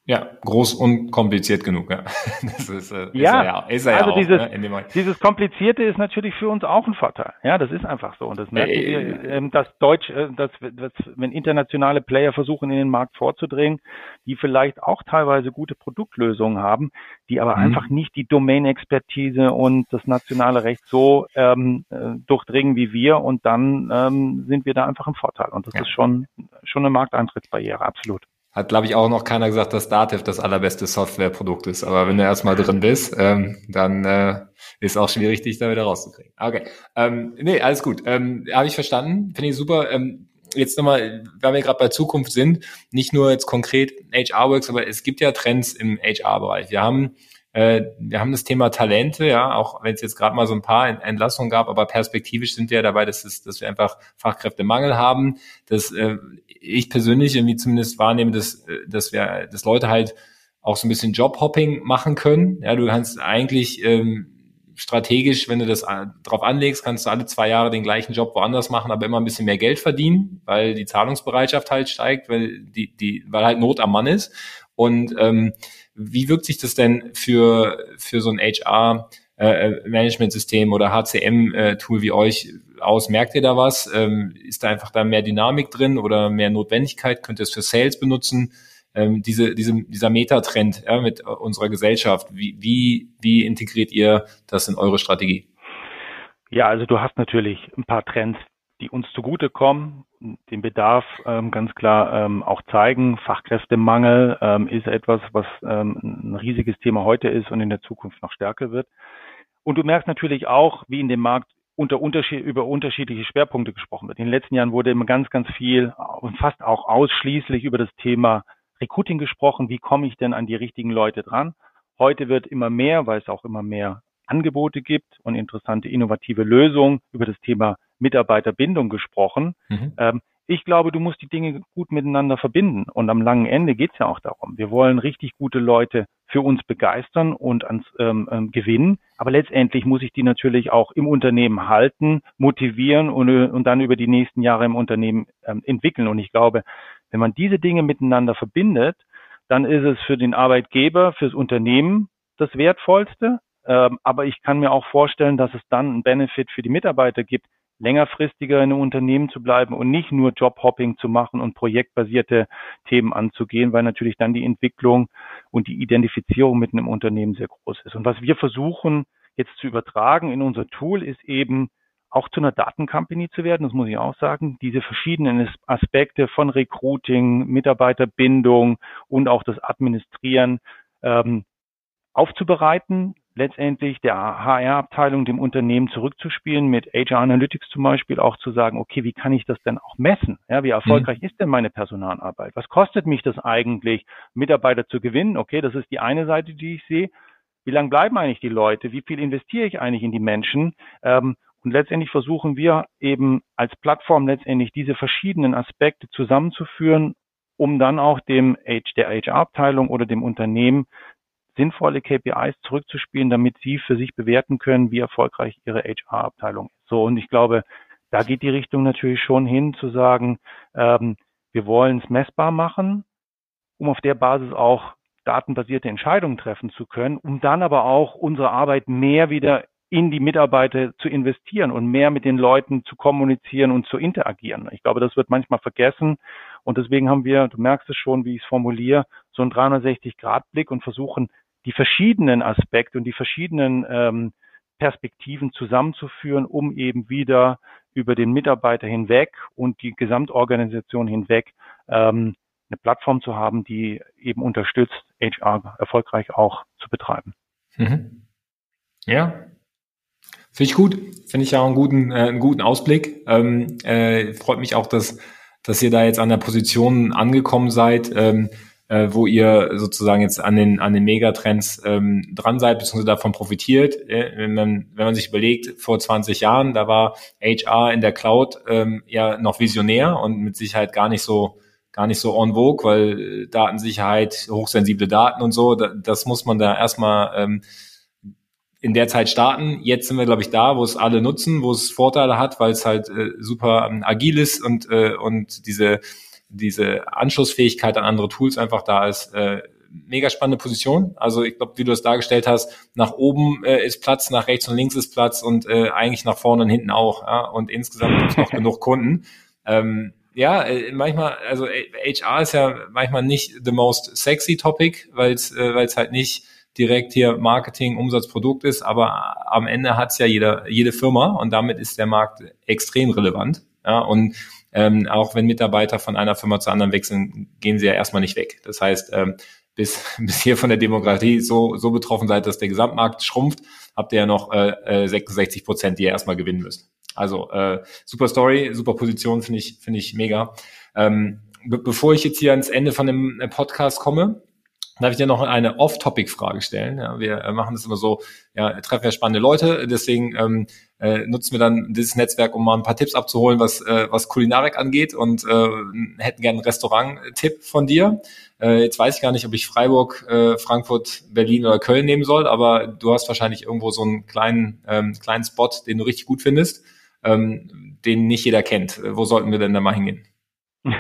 Ja, groß und kompliziert genug. Ja, das ist, äh, ja, ist er, ist er also ja dieses, auch, ne, dieses Komplizierte ist natürlich für uns auch ein Vorteil. Ja, das ist einfach so. Und das merken äh, wir, äh, dass Deutsch, äh, dass, dass, wenn internationale Player versuchen, in den Markt vorzudringen, die vielleicht auch teilweise gute Produktlösungen haben, die aber mhm. einfach nicht die Domain-Expertise und das nationale Recht so ähm, äh, durchdringen wie wir. Und dann ähm, sind wir da einfach im Vorteil. Und das ja. ist schon, schon eine Markteintrittsbarriere, absolut. Hat, glaube ich, auch noch keiner gesagt, dass Dativ das allerbeste Softwareprodukt ist. Aber wenn du erstmal drin bist, ähm, dann äh, ist auch schwierig, dich da wieder rauszukriegen. Okay. Ähm, nee, alles gut. Ähm, Habe ich verstanden. Finde ich super. Ähm, jetzt nochmal, weil wir gerade bei Zukunft sind, nicht nur jetzt konkret HR-Works, aber es gibt ja Trends im HR-Bereich. Wir haben äh, wir haben das Thema Talente, ja, auch wenn es jetzt gerade mal so ein paar Entlassungen gab, aber perspektivisch sind wir ja dabei, dass, es, dass wir einfach Fachkräftemangel haben. Dass äh, ich persönlich irgendwie zumindest wahrnehme, dass, äh, dass wir, dass Leute halt auch so ein bisschen Jobhopping machen können. Ja, du kannst eigentlich ähm, strategisch, wenn du das äh, drauf anlegst, kannst du alle zwei Jahre den gleichen Job woanders machen, aber immer ein bisschen mehr Geld verdienen, weil die Zahlungsbereitschaft halt steigt, weil die, die, weil halt Not am Mann ist. Und ähm, wie wirkt sich das denn für, für so ein HR äh, Management-System oder HCM-Tool wie euch aus? Merkt ihr da was? Ähm, ist da einfach da mehr Dynamik drin oder mehr Notwendigkeit? Könnt ihr es für Sales benutzen? Ähm, diese, diese, dieser Metatrend ja, mit unserer Gesellschaft, wie, wie, wie integriert ihr das in eure Strategie? Ja, also du hast natürlich ein paar Trends, die uns zugutekommen, den Bedarf ähm, ganz klar ähm, auch zeigen. Fachkräftemangel ähm, ist etwas, was ähm, ein riesiges Thema heute ist und in der Zukunft noch stärker wird. Und du merkst natürlich auch, wie in dem Markt unter Unterschied, über unterschiedliche Schwerpunkte gesprochen wird. In den letzten Jahren wurde immer ganz, ganz viel und fast auch ausschließlich über das Thema Recruiting gesprochen. Wie komme ich denn an die richtigen Leute dran? Heute wird immer mehr, weil es auch immer mehr Angebote gibt und interessante innovative Lösungen über das Thema Mitarbeiterbindung gesprochen. Mhm. Ähm, ich glaube, du musst die Dinge gut miteinander verbinden. Und am langen Ende geht es ja auch darum. Wir wollen richtig gute Leute für uns begeistern und ans ähm, ähm, gewinnen. Aber letztendlich muss ich die natürlich auch im Unternehmen halten, motivieren und, und dann über die nächsten Jahre im Unternehmen ähm, entwickeln. Und ich glaube, wenn man diese Dinge miteinander verbindet, dann ist es für den Arbeitgeber, fürs Unternehmen das Wertvollste. Ähm, aber ich kann mir auch vorstellen, dass es dann einen Benefit für die Mitarbeiter gibt, längerfristiger in einem Unternehmen zu bleiben und nicht nur Jobhopping zu machen und projektbasierte Themen anzugehen, weil natürlich dann die Entwicklung und die Identifizierung mit einem Unternehmen sehr groß ist. Und was wir versuchen jetzt zu übertragen in unser Tool ist eben auch zu einer Datencompany zu werden, das muss ich auch sagen, diese verschiedenen Aspekte von Recruiting, Mitarbeiterbindung und auch das Administrieren ähm, aufzubereiten, letztendlich der HR-Abteilung, dem Unternehmen zurückzuspielen, mit HR Analytics zum Beispiel auch zu sagen, okay, wie kann ich das denn auch messen? Ja, wie erfolgreich mhm. ist denn meine Personalarbeit? Was kostet mich das eigentlich, Mitarbeiter zu gewinnen? Okay, das ist die eine Seite, die ich sehe. Wie lange bleiben eigentlich die Leute? Wie viel investiere ich eigentlich in die Menschen? Ähm, und letztendlich versuchen wir eben als Plattform letztendlich diese verschiedenen Aspekte zusammenzuführen, um dann auch dem der HR-Abteilung oder dem Unternehmen sinnvolle KPIs zurückzuspielen, damit sie für sich bewerten können, wie erfolgreich ihre HR-Abteilung ist. So, und ich glaube, da geht die Richtung natürlich schon hin, zu sagen, ähm, wir wollen es messbar machen, um auf der Basis auch datenbasierte Entscheidungen treffen zu können, um dann aber auch unsere Arbeit mehr wieder in die Mitarbeiter zu investieren und mehr mit den Leuten zu kommunizieren und zu interagieren. Ich glaube, das wird manchmal vergessen. Und deswegen haben wir, du merkst es schon, wie ich es formuliere, so einen 360-Grad-Blick und versuchen die verschiedenen Aspekte und die verschiedenen ähm, Perspektiven zusammenzuführen, um eben wieder über den Mitarbeiter hinweg und die Gesamtorganisation hinweg ähm, eine Plattform zu haben, die eben unterstützt, HR erfolgreich auch zu betreiben. Mhm. Ja, finde ich gut. Finde ich ja auch einen guten, äh, einen guten Ausblick. Ähm, äh, freut mich auch, dass, dass ihr da jetzt an der Position angekommen seid. Ähm, äh, wo ihr sozusagen jetzt an den, an den Megatrends ähm, dran seid, beziehungsweise davon profitiert. Äh, wenn, man, wenn man sich überlegt, vor 20 Jahren, da war HR in der Cloud ähm, ja noch visionär und mit Sicherheit gar nicht so gar nicht so en vogue, weil Datensicherheit, hochsensible Daten und so, das muss man da erstmal ähm, in der Zeit starten. Jetzt sind wir, glaube ich, da, wo es alle nutzen, wo es Vorteile hat, weil es halt äh, super ähm, agil ist und, äh, und diese diese Anschlussfähigkeit an andere Tools einfach da ist. Äh, mega spannende Position. Also ich glaube, wie du es dargestellt hast, nach oben äh, ist Platz, nach rechts und links ist Platz und äh, eigentlich nach vorne und hinten auch. Ja? Und insgesamt gibt es noch genug Kunden. Ähm, ja, äh, manchmal, also HR ist ja manchmal nicht the most sexy topic, weil es äh, weil es halt nicht direkt hier Marketing, Umsatz, Produkt ist, aber am Ende hat's ja jeder, jede Firma und damit ist der Markt extrem relevant. Ja, und ähm, auch wenn Mitarbeiter von einer Firma zur anderen wechseln, gehen sie ja erstmal nicht weg. Das heißt, ähm, bis, bis hier von der Demografie so, so betroffen seid, dass der Gesamtmarkt schrumpft, habt ihr ja noch äh, 66 äh, Prozent, die ihr erstmal gewinnen müsst. Also äh, super Story, super Position, finde ich, finde ich mega. Ähm, be bevor ich jetzt hier ans Ende von dem äh, Podcast komme, Darf ich dir noch eine Off-Topic-Frage stellen? Ja, wir äh, machen das immer so, ja, treffen ja spannende Leute, deswegen ähm, äh, nutzen wir dann dieses Netzwerk, um mal ein paar Tipps abzuholen, was, äh, was Kulinarik angeht und äh, hätten gerne einen Restaurant-Tipp von dir. Äh, jetzt weiß ich gar nicht, ob ich Freiburg, äh, Frankfurt, Berlin oder Köln nehmen soll, aber du hast wahrscheinlich irgendwo so einen kleinen, ähm, kleinen Spot, den du richtig gut findest, ähm, den nicht jeder kennt. Wo sollten wir denn da mal hingehen?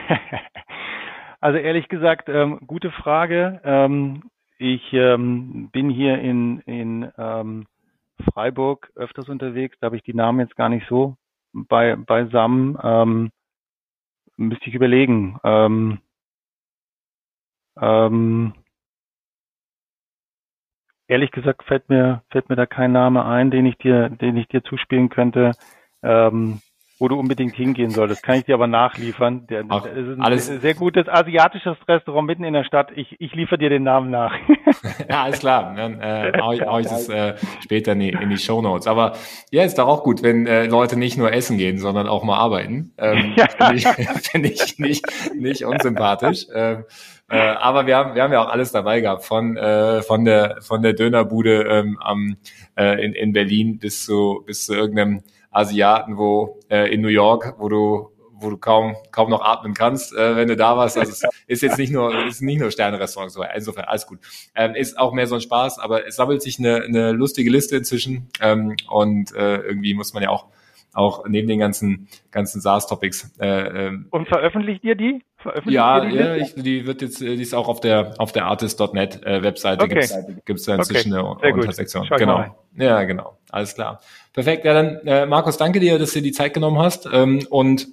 Also ehrlich gesagt, ähm, gute Frage. Ähm, ich ähm, bin hier in, in ähm, Freiburg öfters unterwegs. Da habe ich die Namen jetzt gar nicht so bei, beisammen. Ähm, müsste ich überlegen. Ähm, ähm, ehrlich gesagt fällt mir fällt mir da kein Name ein, den ich dir den ich dir zuspielen könnte. Ähm, wo du unbedingt hingehen solltest. Kann ich dir aber nachliefern. Der, Ach, das ist ein alles. sehr gutes asiatisches Restaurant mitten in der Stadt. Ich, ich liefere dir den Namen nach. ja, alles klar. Dann äh, hau ich, hau ich das äh, später in die, in die Show Notes. Aber ja, ist doch auch gut, wenn äh, Leute nicht nur essen gehen, sondern auch mal arbeiten. Ähm, ja. Finde ich, find ich nicht, nicht unsympathisch. Ähm, äh, aber wir haben, wir haben ja auch alles dabei gehabt, von, äh, von der, von der Dönerbude ähm, am, äh, in, in Berlin bis zu, bis zu irgendeinem Asiaten, wo äh, in New York, wo du wo du kaum kaum noch atmen kannst, äh, wenn du da warst. Also es ist jetzt nicht nur ist nicht nur Sterne-Restaurant, so insofern alles gut. Ähm, ist auch mehr so ein Spaß, aber es sammelt sich eine, eine lustige Liste inzwischen ähm, und äh, irgendwie muss man ja auch auch neben den ganzen ganzen SaaS-Topics. Äh, ähm, und veröffentlicht ihr die? Veröffentlicht ja, die, ja ich, die wird jetzt, die ist auch auf der auf der Artist.net äh, Webseite okay. gibt's, gibt's da inzwischen okay. eine Untersektion. Genau. Ja, genau. Alles klar. Perfekt. Ja, dann äh, Markus, danke dir, dass du die Zeit genommen hast ähm, und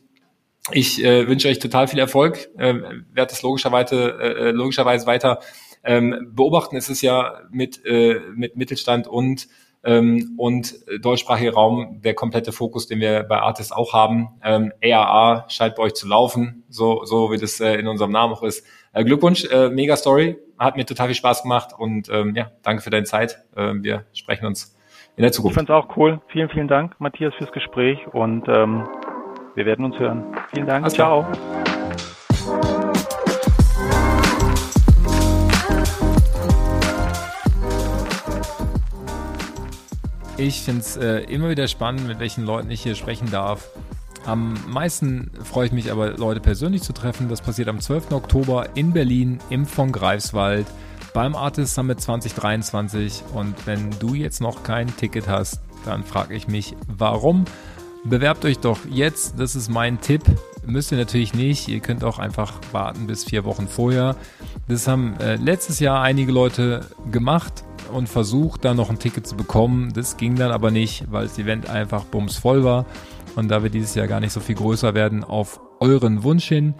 ich äh, wünsche euch total viel Erfolg. Äh, werde das logischerweise, äh, logischerweise weiter ähm, beobachten. Es ist ja mit, äh, mit Mittelstand und ähm, und deutschsprachiger Raum der komplette Fokus, den wir bei Artis auch haben. Ähm, EAA scheint bei euch zu laufen, so, so wie das äh, in unserem Namen auch ist. Äh, Glückwunsch, äh, mega Story, hat mir total viel Spaß gemacht und ähm, ja, danke für deine Zeit. Äh, wir sprechen uns in der Zukunft. Ich fand es auch cool. Vielen, vielen Dank, Matthias, fürs Gespräch und ähm, wir werden uns hören. Vielen Dank. Ciao. Ich finde es äh, immer wieder spannend, mit welchen Leuten ich hier sprechen darf. Am meisten freue ich mich aber, Leute persönlich zu treffen. Das passiert am 12. Oktober in Berlin im von Greifswald beim Artist Summit 2023. Und wenn du jetzt noch kein Ticket hast, dann frage ich mich, warum? Bewerbt euch doch jetzt, das ist mein Tipp. Müsst ihr natürlich nicht, ihr könnt auch einfach warten bis vier Wochen vorher. Das haben äh, letztes Jahr einige Leute gemacht und versucht, da noch ein Ticket zu bekommen. Das ging dann aber nicht, weil das Event einfach bumsvoll war. Und da wir dieses Jahr gar nicht so viel größer werden, auf euren Wunsch hin,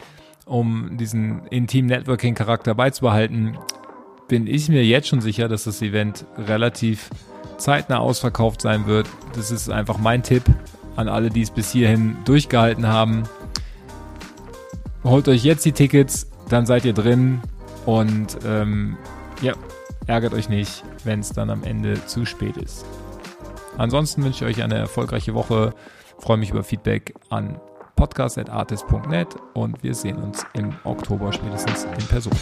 um diesen Intim Networking Charakter beizubehalten, bin ich mir jetzt schon sicher, dass das Event relativ zeitnah ausverkauft sein wird. Das ist einfach mein Tipp an alle, die es bis hierhin durchgehalten haben. Holt euch jetzt die Tickets, dann seid ihr drin und ähm, ja, ärgert euch nicht, wenn es dann am Ende zu spät ist. Ansonsten wünsche ich euch eine erfolgreiche Woche. Freue mich über Feedback an podcast.artist.net und wir sehen uns im Oktober spätestens in Person.